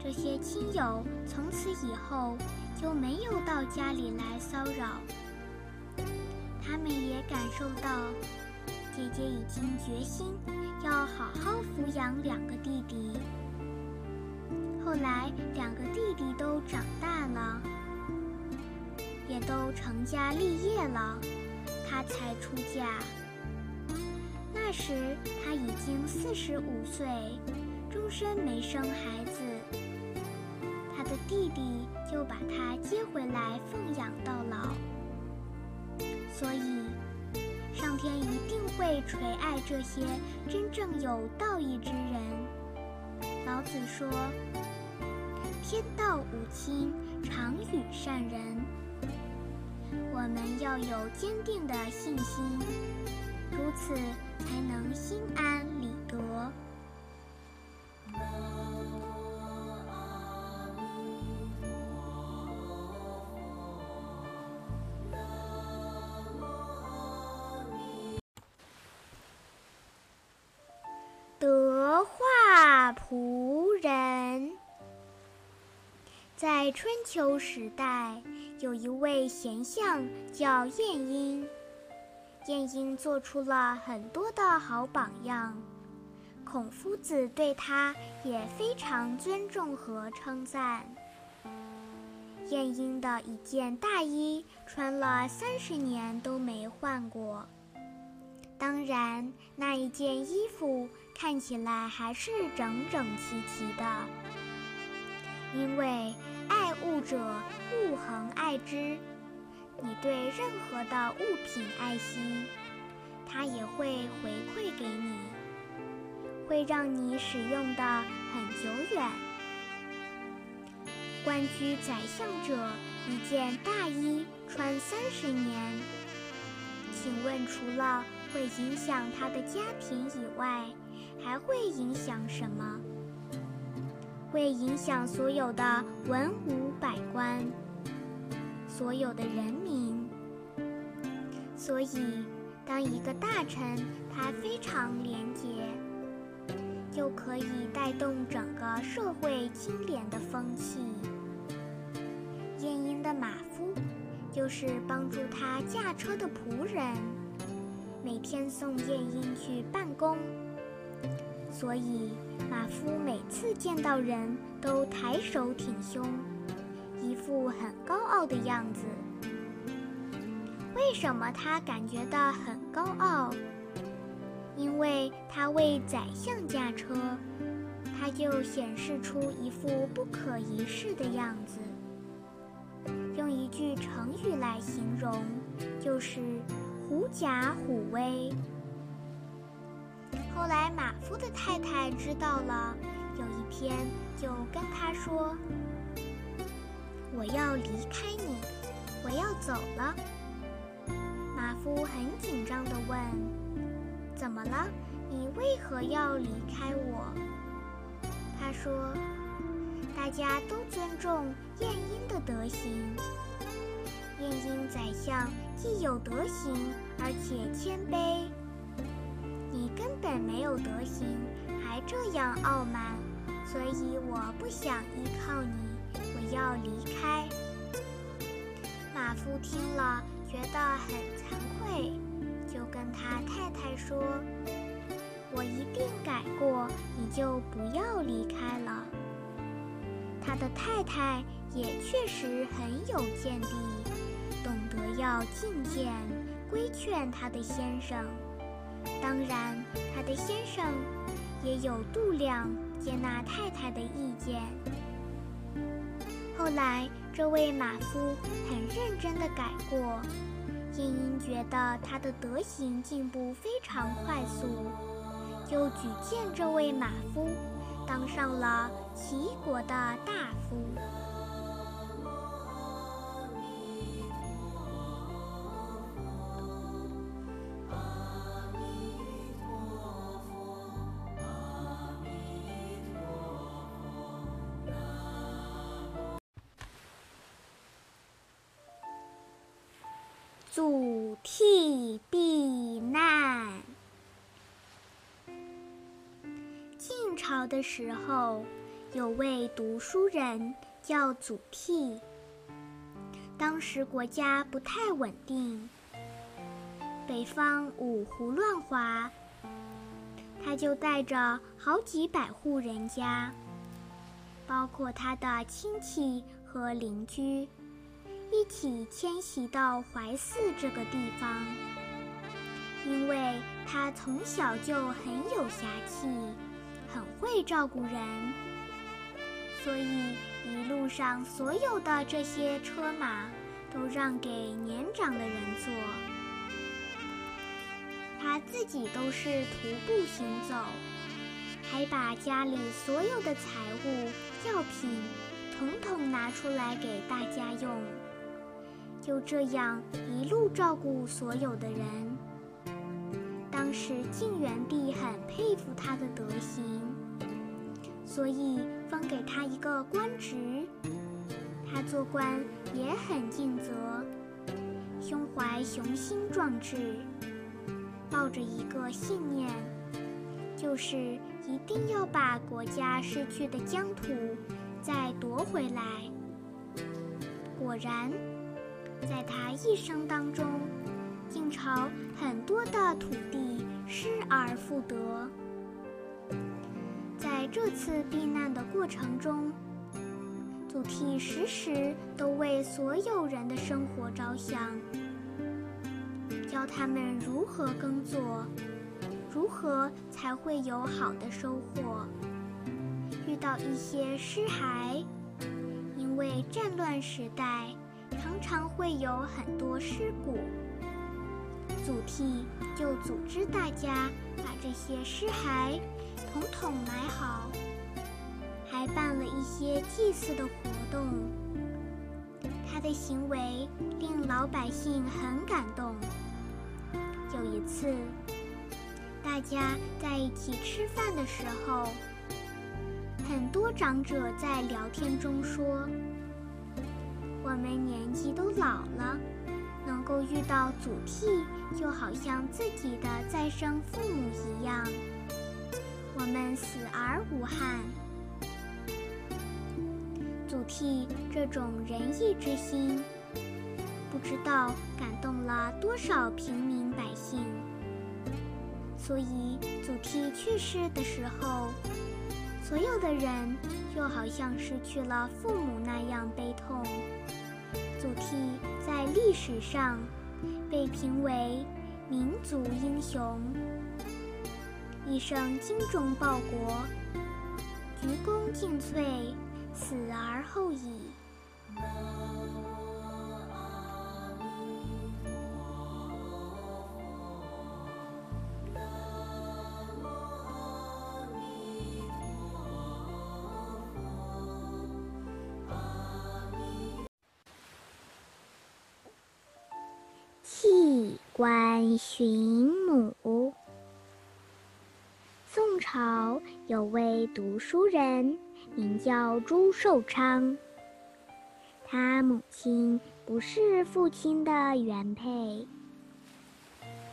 这些亲友从此以后就没有到家里来骚扰。他们也感受到，姐姐已经决心要好好抚养两个弟弟。后来，两个弟弟都长大了，也都成家立业了，她才出嫁。那时他已经四十五岁，终身没生孩子。他的弟弟就把他接回来奉养到老。所以，上天一定会垂爱这些真正有道义之人。老子说：“天道无亲，常与善人。”我们要有坚定的信心，如此。才能心安理得。德化仆人，在春秋时代，有一位贤相叫晏婴。晏婴做出了很多的好榜样，孔夫子对他也非常尊重和称赞。晏婴的一件大衣穿了三十年都没换过，当然那一件衣服看起来还是整整齐齐的。因为爱物者，物恒爱之。你对任何的物品爱惜，它也会回馈给你，会让你使用的很久远。官居宰相者，一件大衣穿三十年，请问除了会影响他的家庭以外，还会影响什么？会影响所有的文武百官。所有的人民，所以当一个大臣他非常廉洁，就可以带动整个社会清廉的风气。晏婴的马夫就是帮助他驾车的仆人，每天送晏婴去办公，所以马夫每次见到人都抬手挺胸。一副很高傲的样子。为什么他感觉到很高傲？因为他为宰相驾车，他就显示出一副不可一世的样子。用一句成语来形容，就是“狐假虎威”。后来马夫的太太知道了，有一天就跟他说。我要离开你，我要走了。马夫很紧张地问：“怎么了？你为何要离开我？”他说：“大家都尊重晏婴的德行。晏婴宰相既有德行，而且谦卑。你根本没有德行，还这样傲慢，所以我不想依靠你。”要离开。马夫听了，觉得很惭愧，就跟他太太说：“我一定改过，你就不要离开了。”他的太太也确实很有见地，懂得要进谏规劝他的先生，当然，他的先生也有度量接纳太太的意见。后来，这位马夫很认真的改过。晏婴觉得他的德行进步非常快速，就举荐这位马夫当上了齐国的大夫。祖逖避难。晋朝的时候，有位读书人叫祖逖。当时国家不太稳定，北方五胡乱华，他就带着好几百户人家，包括他的亲戚和邻居。一起迁徙到怀寺这个地方，因为他从小就很有侠气，很会照顾人，所以一路上所有的这些车马都让给年长的人坐，他自己都是徒步行走，还把家里所有的财物、药品统统拿出来给大家用。就这样一路照顾所有的人。当时晋元帝很佩服他的德行，所以封给他一个官职。他做官也很尽责，胸怀雄心壮志，抱着一个信念，就是一定要把国家失去的疆土再夺回来。果然。在他一生当中，晋朝很多的土地失而复得。在这次避难的过程中，祖逖时时都为所有人的生活着想，教他们如何耕作，如何才会有好的收获。遇到一些尸骸，因为战乱时代。常常会有很多尸骨，祖逖就组织大家把这些尸骸统统埋好，还办了一些祭祀的活动。他的行为令老百姓很感动。有一次，大家在一起吃饭的时候，很多长者在聊天中说。我们年纪都老了，能够遇到祖逖，就好像自己的再生父母一样。我们死而无憾。祖逖这种仁义之心，不知道感动了多少平民百姓。所以，祖逖去世的时候，所有的人就好像失去了父母那样悲痛。祖逖在历史上被评为民族英雄，一生精忠报国，鞠躬尽瘁，死而后已。有位读书人，名叫朱寿昌。他母亲不是父亲的原配，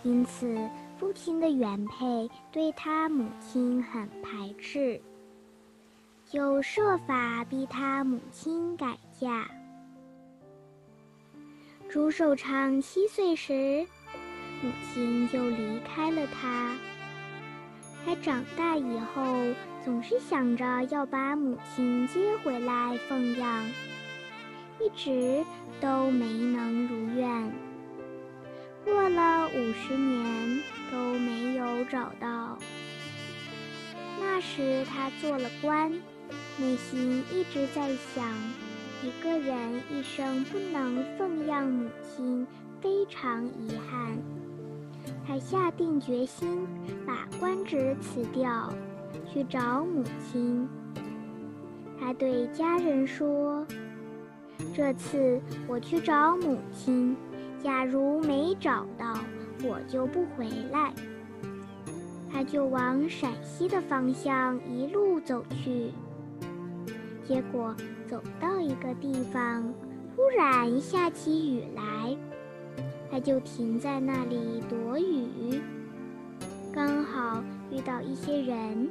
因此父亲的原配对他母亲很排斥，就设法逼他母亲改嫁。朱寿昌七岁时。母亲就离开了他。他长大以后，总是想着要把母亲接回来奉养，一直都没能如愿。过了五十年都没有找到。那时他做了官，内心一直在想，一个人一生不能奉养母亲，非常遗憾。他下定决心把官职辞掉，去找母亲。他对家人说：“这次我去找母亲，假如没找到，我就不回来。”他就往陕西的方向一路走去，结果走到一个地方，突然下起雨来，他就停在那里躲雨。刚好遇到一些人，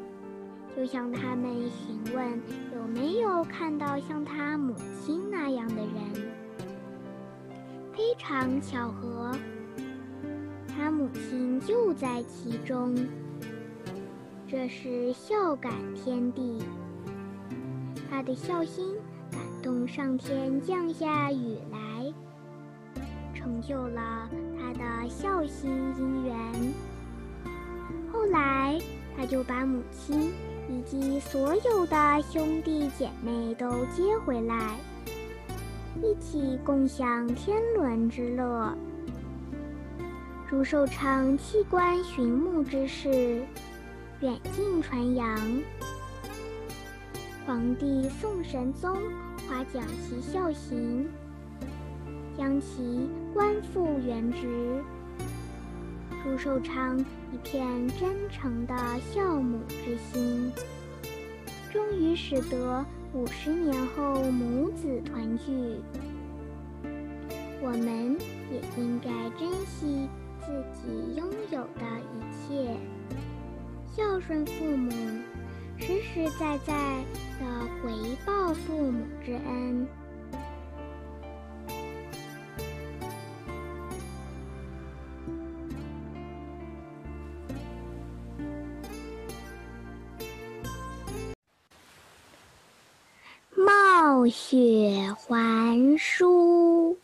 就向他们询问有没有看到像他母亲那样的人。非常巧合，他母亲就在其中。这是孝感天地，他的孝心感动上天降下雨来，成就了他的孝心姻缘。后来，他就把母亲以及所有的兄弟姐妹都接回来，一起共享天伦之乐。朱寿昌弃官寻母之事。远近传扬，皇帝宋神宗夸奖其孝行，将其官复原职。朱寿昌一片真诚的孝母之心，终于使得五十年后母子团聚。我们也应该珍惜自己拥有的一切。孝顺父母，实实在在的回报父母之恩。雪还书。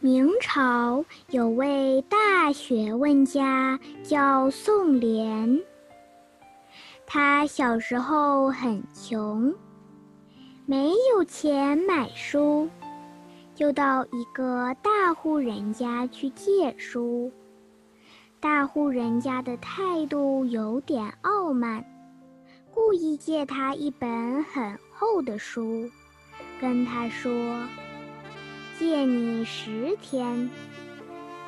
明朝有位大学问家叫宋濂，他小时候很穷，没有钱买书，就到一个大户人家去借书。大户人家的态度有点傲慢，故意借他一本很厚的书，跟他说。借你十天，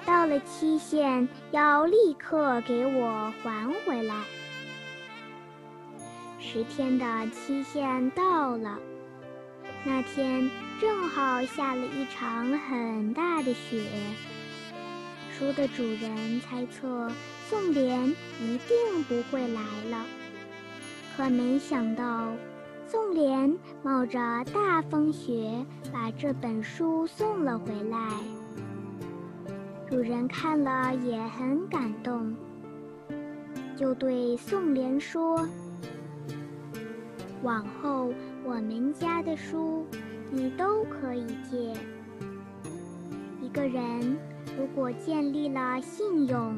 到了期限要立刻给我还回来。十天的期限到了，那天正好下了一场很大的雪。书的主人猜测宋濂一定不会来了，可没想到。宋濂冒着大风雪把这本书送了回来，主人看了也很感动，就对宋濂说：“往后我们家的书你都可以借。一个人如果建立了信用，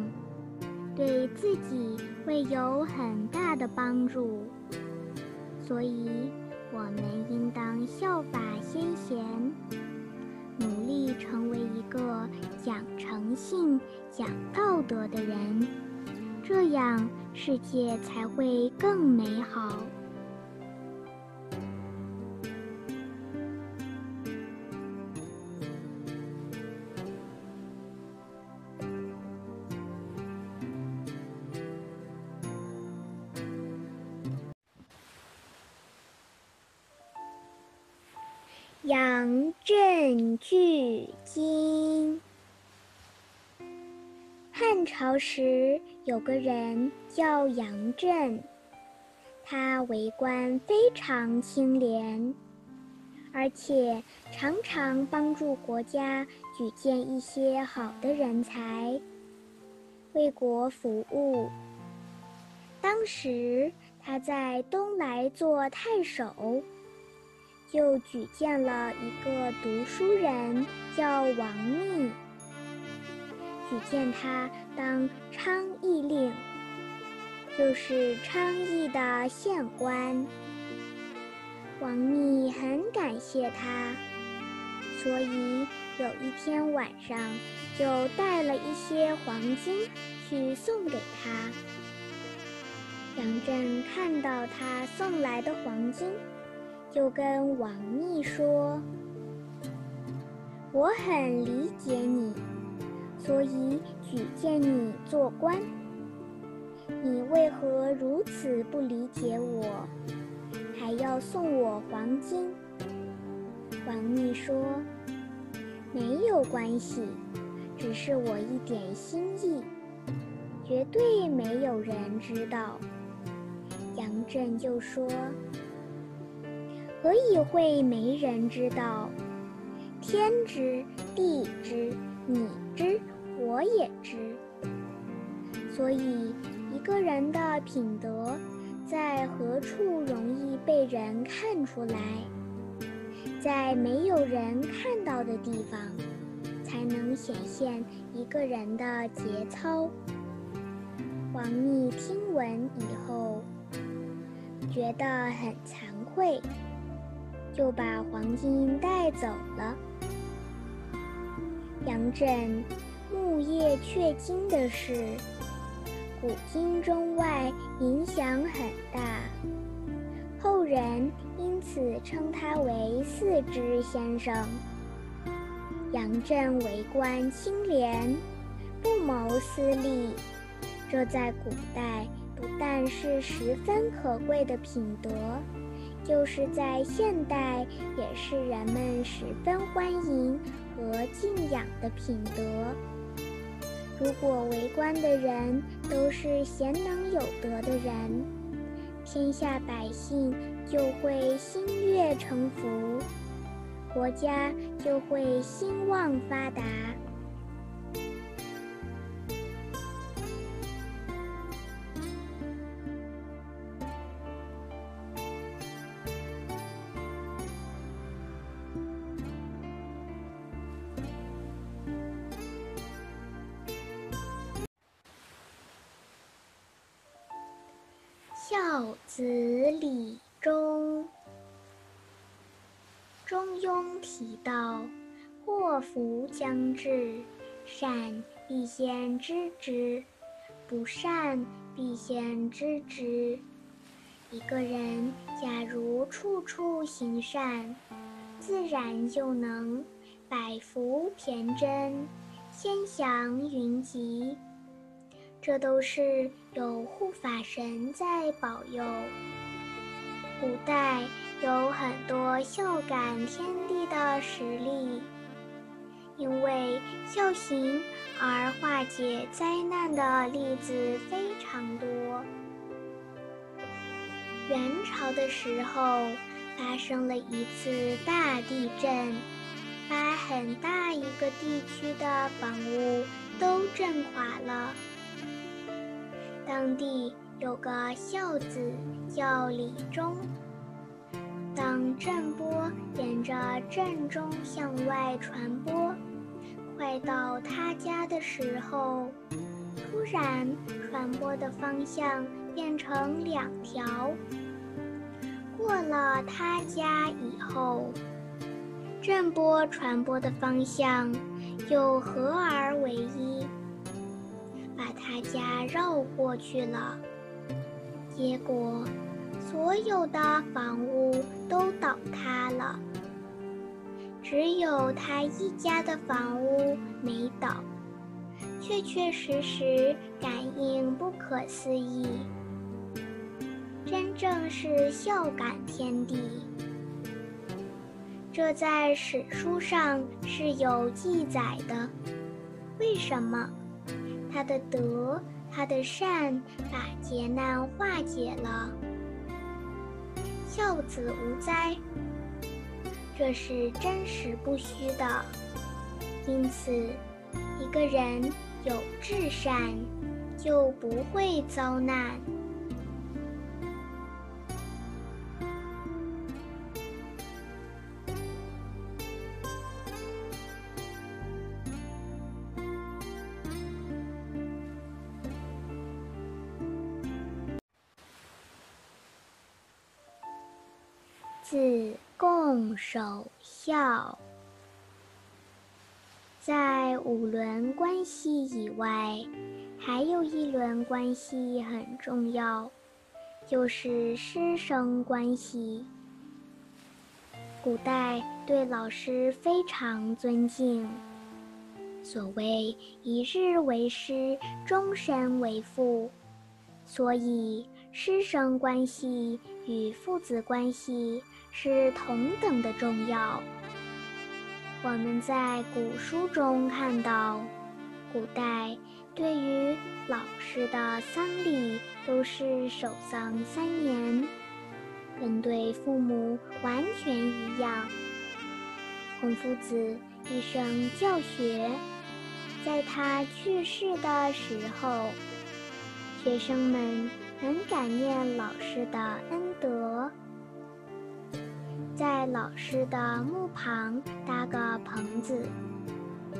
对自己会有很大的帮助。”所以，我们应当效法先贤，努力成为一个讲诚信、讲道德的人，这样世界才会更美好。杨震巨今。汉朝时有个人叫杨震，他为官非常清廉，而且常常帮助国家举荐一些好的人才，为国服务。当时他在东莱做太守。就举荐了一个读书人，叫王密。举荐他当昌邑令，就是昌邑的县官。王密很感谢他，所以有一天晚上就带了一些黄金去送给他。杨震看到他送来的黄金，就跟王密说：“我很理解你，所以举荐你做官。你为何如此不理解我？”还要送我黄金，王密说：“没有关系，只是我一点心意，绝对没有人知道。”杨震就说：“何以会没人知道？天知，地知，你知，我也知。所以一个人的品德。”在何处容易被人看出来？在没有人看到的地方，才能显现一个人的节操。王密听闻以后，觉得很惭愧，就把黄金带走了。杨震木叶却金的是。古今中外影响很大，后人因此称他为四之先生。杨震为官清廉，不谋私利，这在古代不但是十分可贵的品德，就是在现代也是人们十分欢迎和敬仰的品德。如果为官的人都是贤能有德的人，天下百姓就会心悦诚服，国家就会兴旺发达。孝子李忠，中庸提到：祸福将至，善必先知之，不善必先知之。一个人假如处处行善，自然就能百福田真，仙祥云集。这都是有护法神在保佑。古代有很多孝感天地的实例，因为孝行而化解灾难的例子非常多。元朝的时候，发生了一次大地震，把很大一个地区的房屋都震垮了。当地有个孝子叫李忠。当震波沿着震中向外传播，快到他家的时候，突然传播的方向变成两条。过了他家以后，震波传播的方向又合而为一。他家绕过去了，结果所有的房屋都倒塌了，只有他一家的房屋没倒，确确实实感应不可思议，真正是孝感天地。这在史书上是有记载的，为什么？他的德，他的善，把劫难化解了，孝子无灾，这是真实不虚的。因此，一个人有至善，就不会遭难。动手孝。在五伦关系以外，还有一伦关系很重要，就是师生关系。古代对老师非常尊敬，所谓一日为师，终身为父，所以师生关系与父子关系是同等的重要。我们在古书中看到，古代对于老师的丧礼都是守丧三年。跟对父母完全一样。孔夫子一生教学，在他去世的时候，学生们很感念老师的恩德，在老师的墓旁搭个棚子，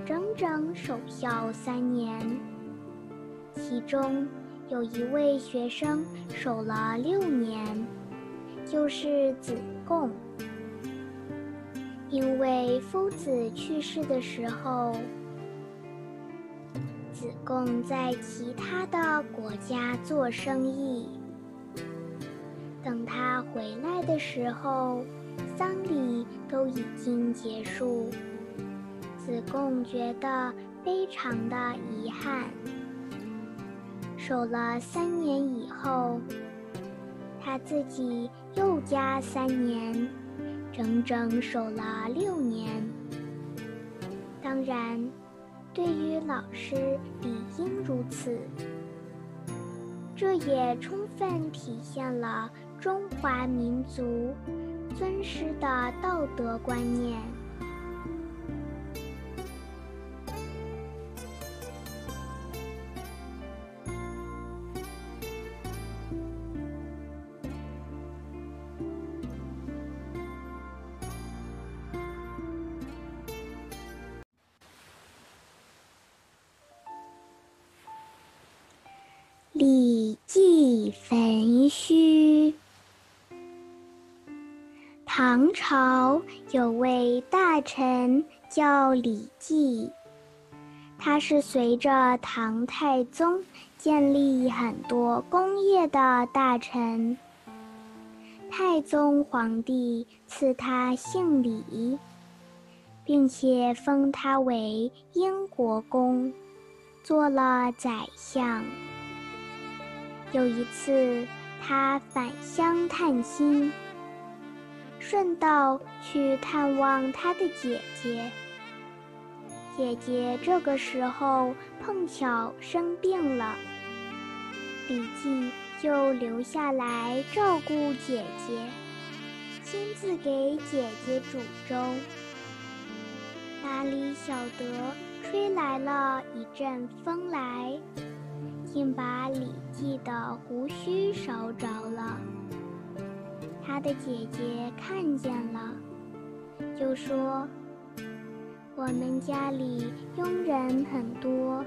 整整守孝三年。其中有一位学生守了六年。就是子贡，因为夫子去世的时候，子贡在其他的国家做生意。等他回来的时候，丧礼都已经结束。子贡觉得非常的遗憾。守了三年以后。他自己又加三年，整整守了六年。当然，对于老师理应如此。这也充分体现了中华民族尊师的道德观念。《大臣叫李绩，他是随着唐太宗建立很多功业的大臣。太宗皇帝赐他姓李，并且封他为英国公，做了宰相。有一次，他返乡探亲，顺道去探望他的姐姐。姐姐这个时候碰巧生病了，李记就留下来照顾姐姐，亲自给姐姐煮粥。哪里晓得，吹来了一阵风来。竟把李记的胡须烧着了。他的姐姐看见了，就说：“我们家里佣人很多，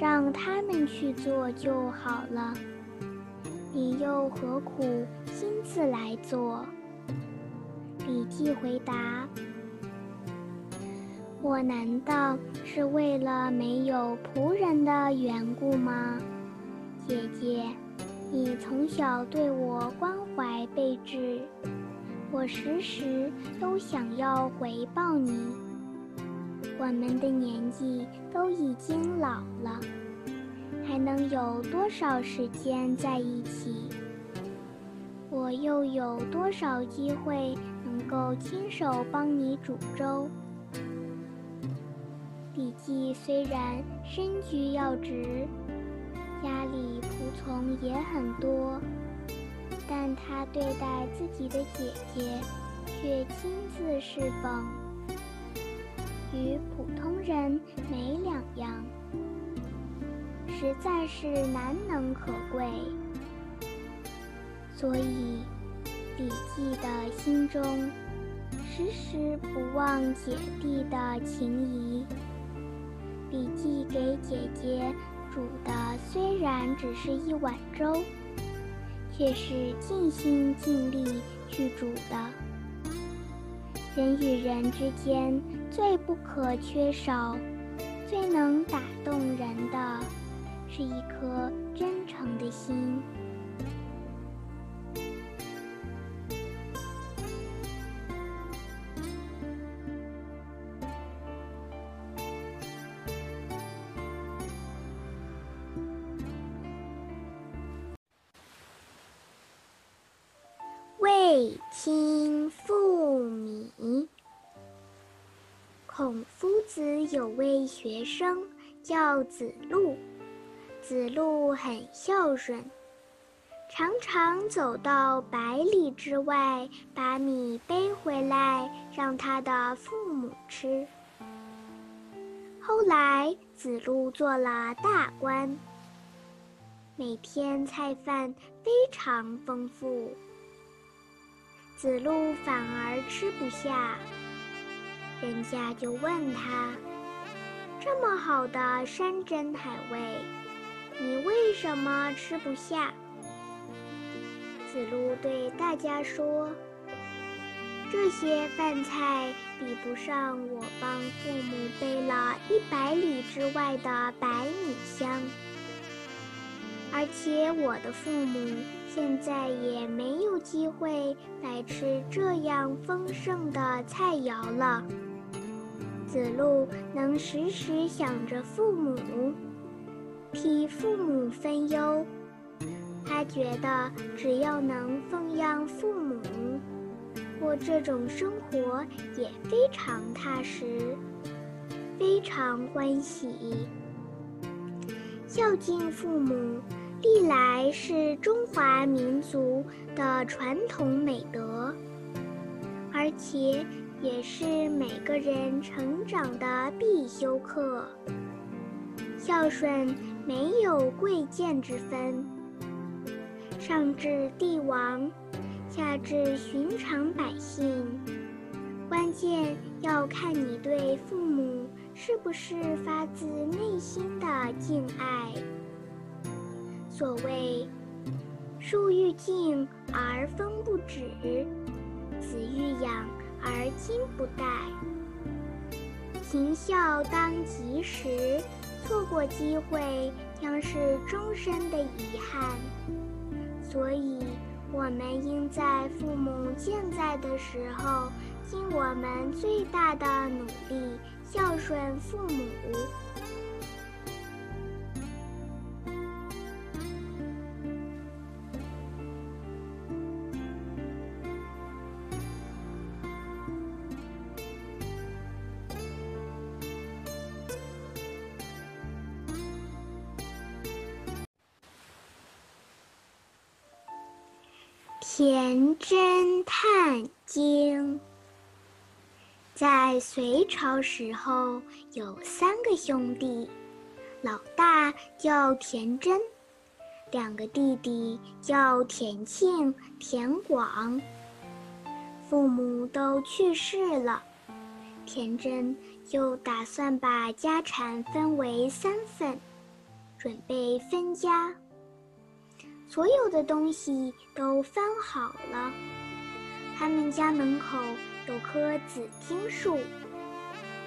让他们去做就好了。你又何苦亲自来做？”李记回答。我难道是为了没有仆人的缘故吗？姐姐，你从小对我关怀备至，我时时都想要回报你。我们的年纪都已经老了，还能有多少时间在一起？我又有多少机会能够亲手帮你煮粥？李记虽然身居要职，家里仆从也很多，但他对待自己的姐姐却亲自侍奉，与普通人没两样，实在是难能可贵。所以，李记的心中时时不忘姐弟的情谊。李记给姐姐煮的虽然只是一碗粥，却是尽心尽力去煮的。人与人之间最不可缺少、最能打动人的，是一颗真诚的心。有位学生叫子路，子路很孝顺，常常走到百里之外，把米背回来让他的父母吃。后来，子路做了大官，每天菜饭非常丰富。子路反而吃不下，人家就问他：“这么好的山珍海味，你为什么吃不下？”子路对大家说：“这些饭菜比不上我帮父母背了一百里之外的百米香，而且我的父母。”现在也没有机会来吃这样丰盛的菜肴了。子路能时时想着父母，替父母分忧。他觉得只要能奉养父母，过这种生活也非常踏实，非常欢喜。孝敬父母。历来是中华民族的传统美德，而且也是每个人成长的必修课。孝顺没有贵贱之分，上至帝王，下至寻常百姓，关键要看你对父母是不是发自内心的敬爱。所谓“树欲静而风不止，子欲养而今不待”。行孝当及时，错过机会将是终身的遗憾。所以，我们应在父母健在的时候，尽我们最大的努力孝顺父母。田真探经，在隋朝时候有三个兄弟，老大叫田真，两个弟弟叫田庆、田广。父母都去世了，田真就打算把家产分为三份，准备分家。所有的东西都分好了。他们家门口有棵紫荆树，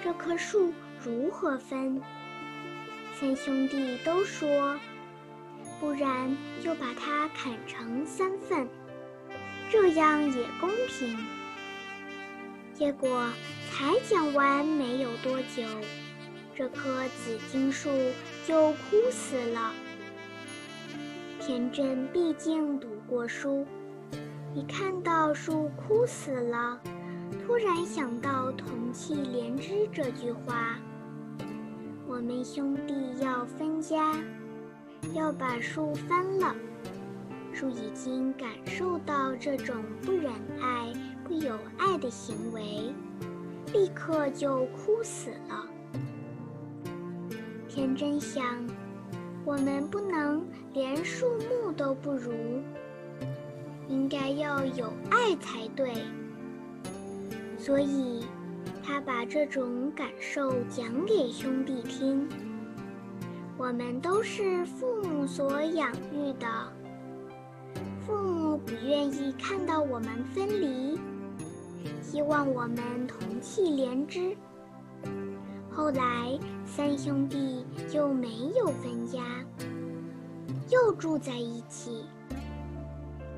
这棵树如何分？三兄弟都说，不然就把它砍成三份，这样也公平。结果才讲完没有多久，这棵紫荆树就枯死了。田真毕竟读过书，一看到树枯死了，突然想到“同气连枝”这句话。我们兄弟要分家，要把树翻了。树已经感受到这种不仁爱、不友爱的行为，立刻就枯死了。田真想。我们不能连树木都不如，应该要有爱才对。所以，他把这种感受讲给兄弟听。我们都是父母所养育的，父母不愿意看到我们分离，希望我们同气连枝。后来三兄弟就没有分家，又住在一起。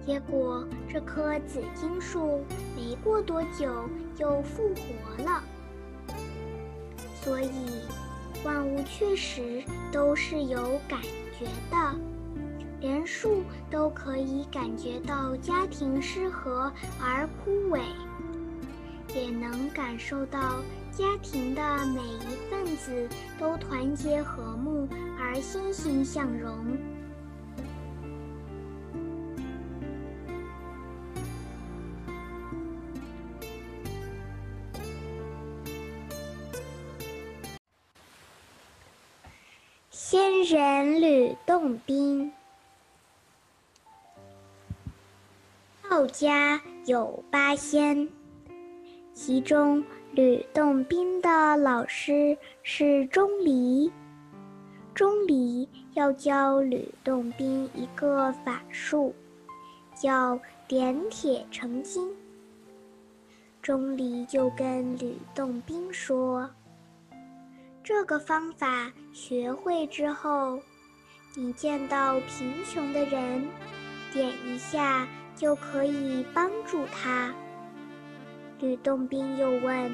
结果这棵紫荆树没过多久又复活了。所以，万物确实都是有感觉的，连树都可以感觉到家庭失和而枯萎，也能感受到家庭的每一份子都团结和睦而欣欣向荣。仙人吕洞宾。道家有八仙，其中吕洞宾的老师是钟离。钟离要教吕洞宾一个法术，叫点铁成金。钟离就跟吕洞宾说。这个方法学会之后，你见到贫穷的人，点一下就可以帮助他。吕洞宾又问：“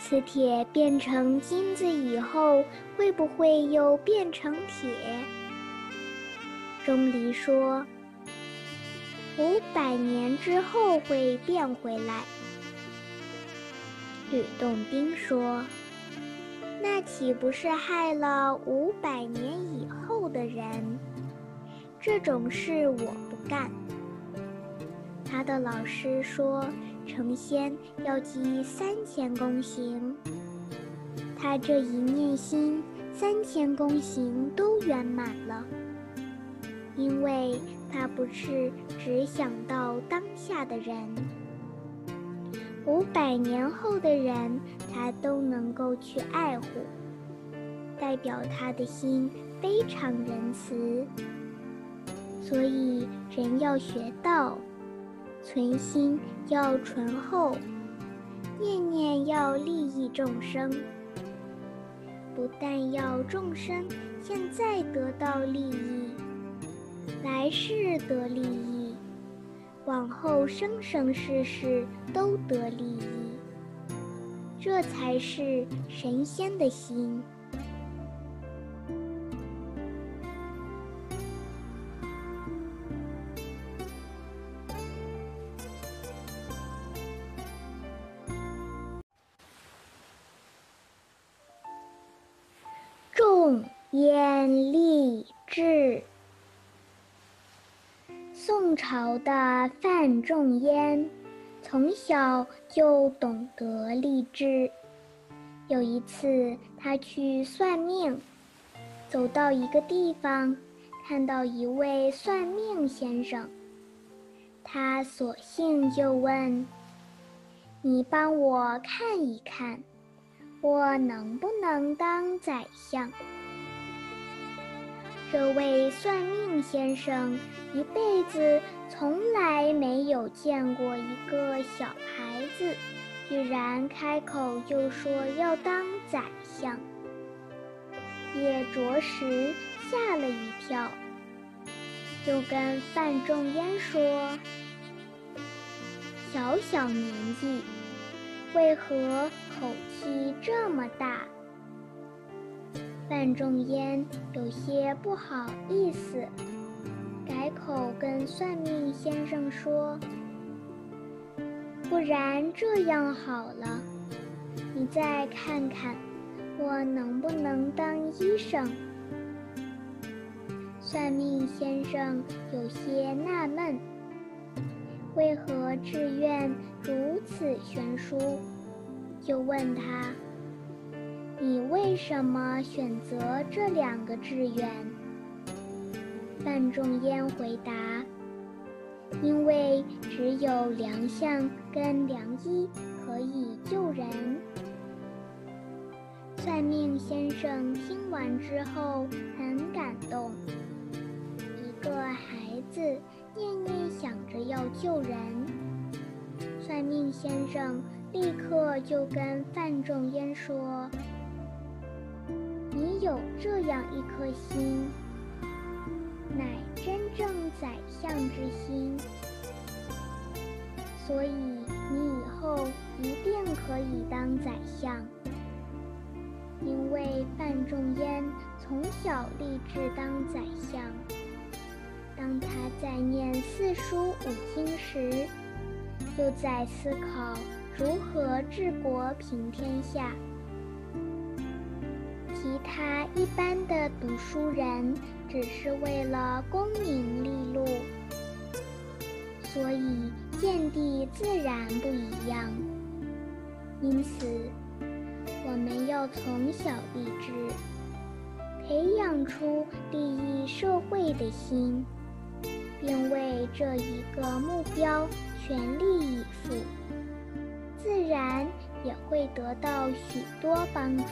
磁铁变成金子以后，会不会又变成铁？”钟离说：“五百年之后会变回来。”吕洞宾说：“那岂不是害了五百年以后的人？这种事我不干。”他的老师说：“成仙要积三千功行。”他这一念心，三千功行都圆满了，因为他不是只想到当下的人。五百年后的人，他都能够去爱护，代表他的心非常仁慈。所以人要学道，存心要醇厚，念念要利益众生。不但要众生现在得到利益，来世得利益。往后生生世世都得利益，这才是神仙的心。众烟立志。宋朝的范仲淹，从小就懂得励志。有一次，他去算命，走到一个地方，看到一位算命先生，他索性就问：“你帮我看一看，我能不能当宰相？”这位算命先生一辈子从来没有见过一个小孩子，居然开口就说要当宰相，也着实吓了一跳，就跟范仲淹说：“小小年纪，为何口气这么大？”范仲淹有些不好意思，改口跟算命先生说：“不然这样好了，你再看看，我能不能当医生？”算命先生有些纳闷，为何志愿如此悬殊，就问他。你为什么选择这两个志愿？范仲淹回答：“因为只有良相跟良医可以救人。”算命先生听完之后很感动，一个孩子念念想着要救人，算命先生立刻就跟范仲淹说：“你有这样一颗心，乃真正宰相之心，所以你以后一定可以当宰相。”因为范仲淹从小立志当宰相，当他在念四书五经时，就在思考如何治国平天下。他一般的读书人只是为了功名利禄，所以见地自然不一样。因此。我们要从小立志，培养出利益社会的心，并为这一个目标全力以赴，自然也会得到许多帮助。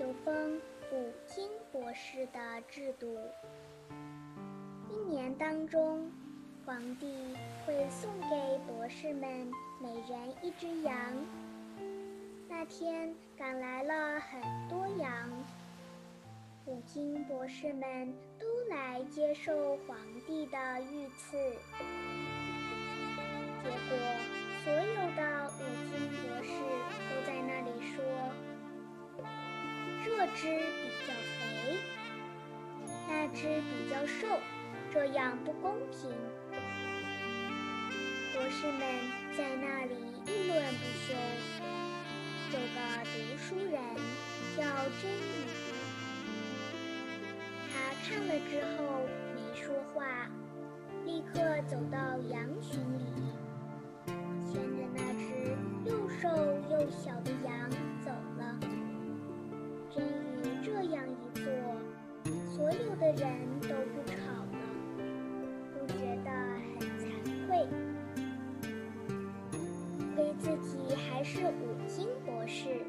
有封五经博士的制度，一年当中，皇帝会送给博士们每人一只羊。那天赶来了很多羊，五经博士们都来接受皇帝的御赐。结果，所有的五经博士都在那里说：“这只比较肥，那只比较瘦，这样不公平。”博士们在那里议论不休。有个读书人叫真宇，他看了之后没说话，立刻走到羊群里。牵着那只又瘦又小的羊。真宇这样一做，所有的人都不吵了，都觉得很惭愧，亏自己还是五经博士，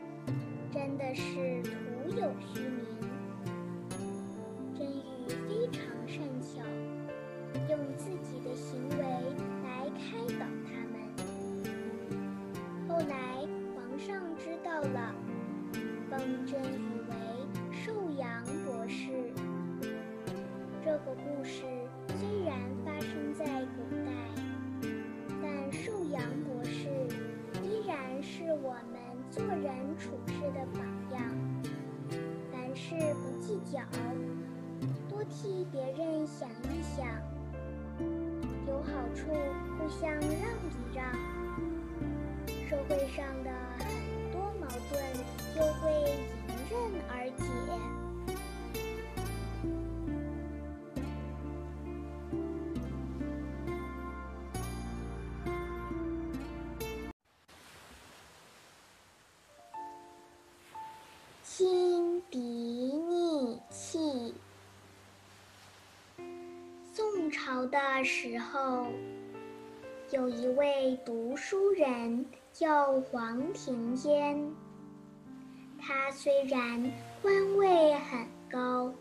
真的是徒有虚名。真宇非常善巧，用自己的行为来开导他们。后来，皇上知道了，封真宇为寿阳博士。这个故事虽然发生在古代，但寿阳博士依然是我们做人处事的榜样。凡事不计较，多替别人想一想，有好处互相让一让。社会上的就会迎刃而解。清鼻逆气。宋朝的时候，有一位读书人。叫黄庭坚，他虽然官位很高，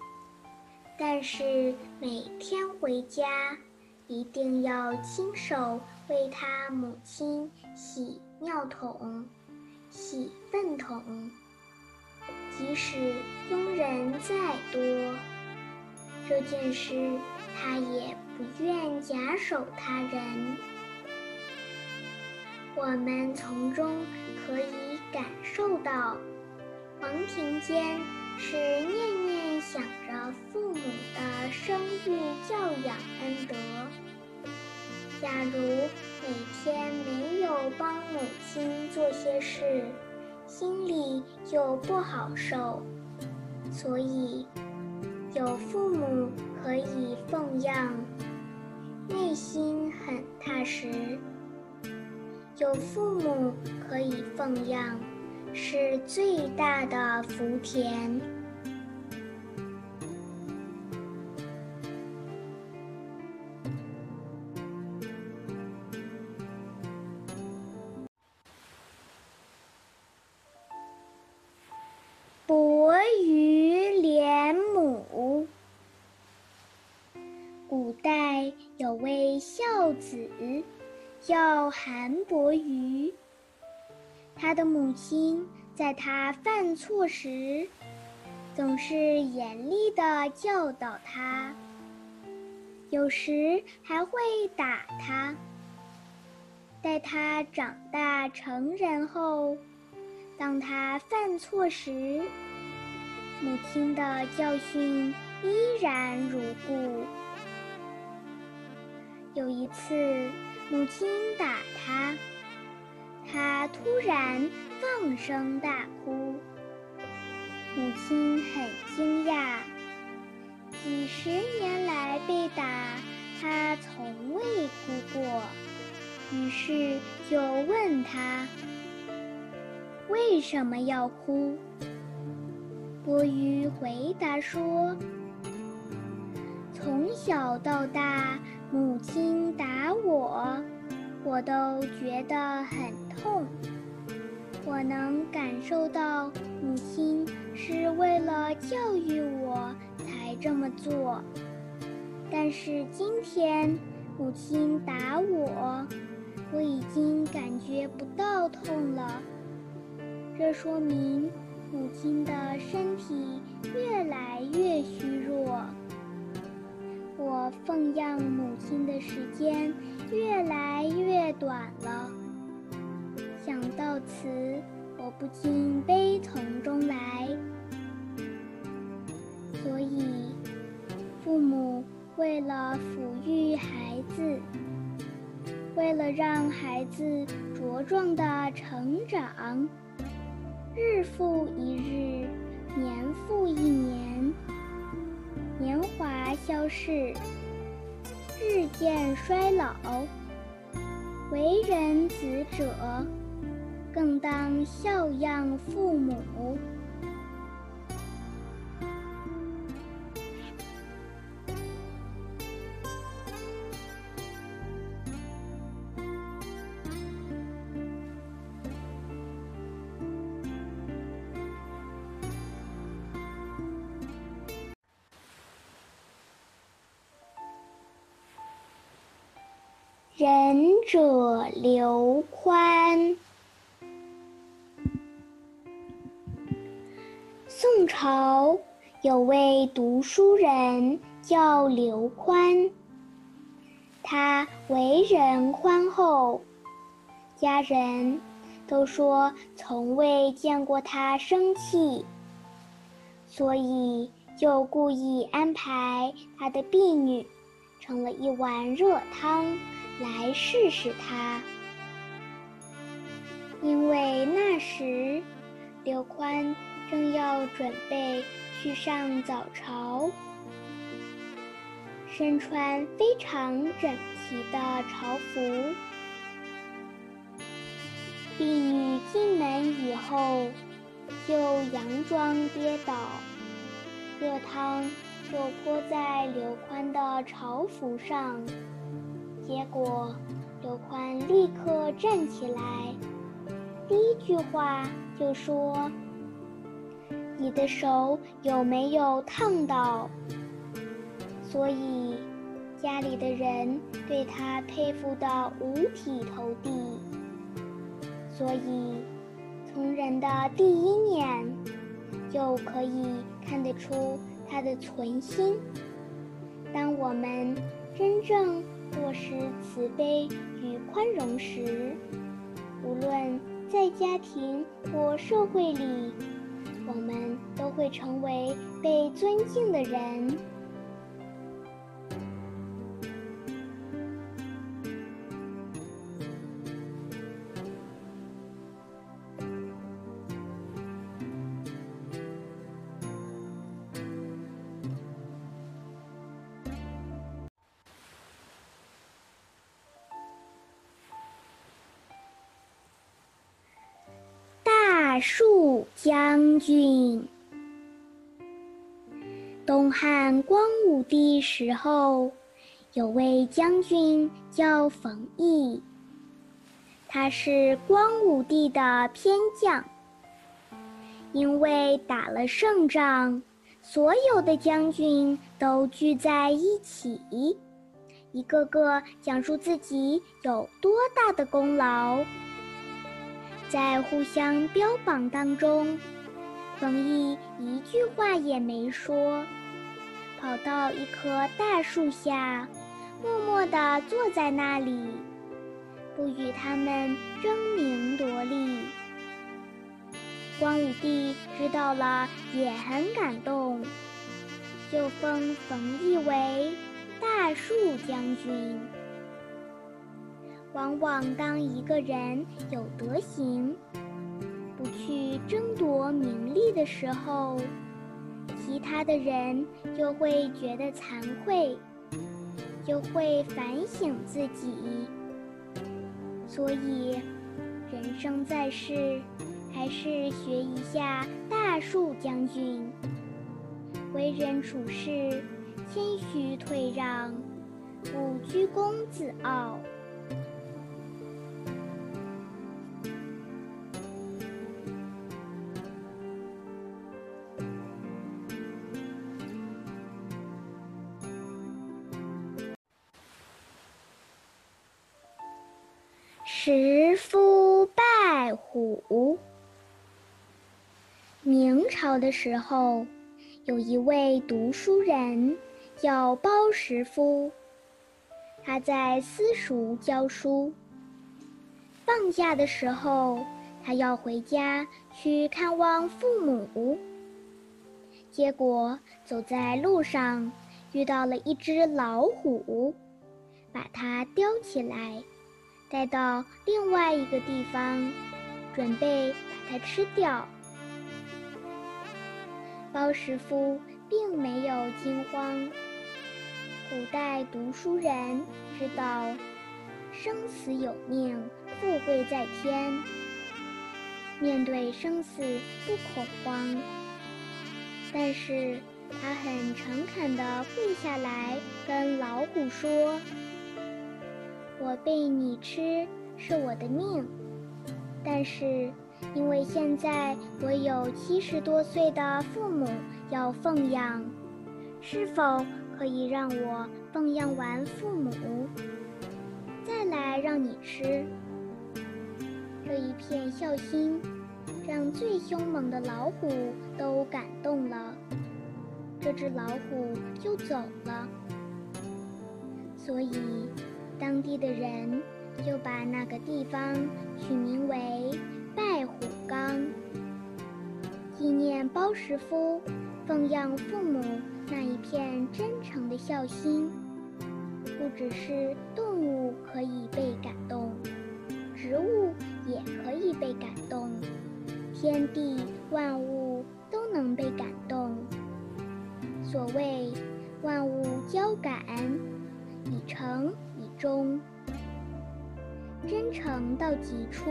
但是每天回家一定要亲手为他母亲洗尿桶、洗粪桶，即使佣人再多，这件事他也不愿假手他人。我们从中可以感受到，黄庭坚是念念想着父母的生育教养恩德。假如每天没有帮母亲做些事，心里就不好受。所以，有父母可以奉养，内心很踏实。有父母可以奉养，是最大的福田。伯鱼怜母。古代有位孝子。叫韩伯鱼。他的母亲在他犯错时，总是严厉地教导他，有时还会打他。待他长大成人后，当他犯错时，母亲的教训依然如故。有一次。母亲打他，他突然放声大哭。母亲很惊讶，几十年来被打，他从未哭过。于是就问他：“为什么要哭？”波鱼回答说：“从小到大。”母亲打我，我都觉得很痛。我能感受到母亲是为了教育我才这么做。但是今天母亲打我，我已经感觉不到痛了。这说明母亲的身体越来越虚弱。我奉养母亲的时间越来越短了，想到此，我不禁悲从中来。所以，父母为了抚育孩子，为了让孩子茁壮的成长，日复一日，年复一年。年华消逝，日渐衰老，为人子者，更当孝养父母。叫刘宽，他为人宽厚，家人都说从未见过他生气，所以就故意安排他的婢女盛了一碗热汤。来试试他，因为那时刘宽正要准备去上早朝，身穿非常整齐的朝服。婢女进门以后，就佯装跌倒，热汤就泼在刘宽的朝服上。结果，刘宽立刻站起来，第一句话就说：“你的手有没有烫到？”所以，家里的人对他佩服的五体投地。所以，从人的第一眼就可以看得出他的存心。当我们真正……落实慈悲与宽容时，无论在家庭或社会里，我们都会成为被尊敬的人。将军。东汉光武帝时候，有位将军叫冯异，他是光武帝的偏将。因为打了胜仗，所有的将军都聚在一起，一个个讲述自己有多大的功劳。在互相标榜当中，冯异一句话也没说，跑到一棵大树下，默默地坐在那里，不与他们争名夺利。光武帝知道了也很感动，就封冯异为大树将军。往往当一个人有德行，不去争夺名利的时候，其他的人就会觉得惭愧，就会反省自己。所以，人生在世，还是学一下大树将军，为人处事谦虚退让，不居功自傲。虎。明朝的时候，有一位读书人叫包石夫，他在私塾教书。放假的时候，他要回家去看望父母，结果走在路上遇到了一只老虎，把它叼起来。带到另外一个地方，准备把它吃掉。包师傅并没有惊慌。古代读书人知道，生死有命，富贵在天。面对生死不恐慌，但是他很诚恳地跪下来跟老虎说。我被你吃是我的命，但是因为现在我有七十多岁的父母要奉养，是否可以让我奉养完父母，再来让你吃？这一片孝心，让最凶猛的老虎都感动了，这只老虎就走了。所以。当地的人就把那个地方取名为拜虎岗，纪念包师傅奉养父母那一片真诚的孝心。不只是动物可以被感动，植物也可以被感动，天地万物都能被感动。所谓万物交感，以诚。以终，真诚到极处，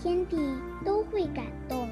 天地都会感动。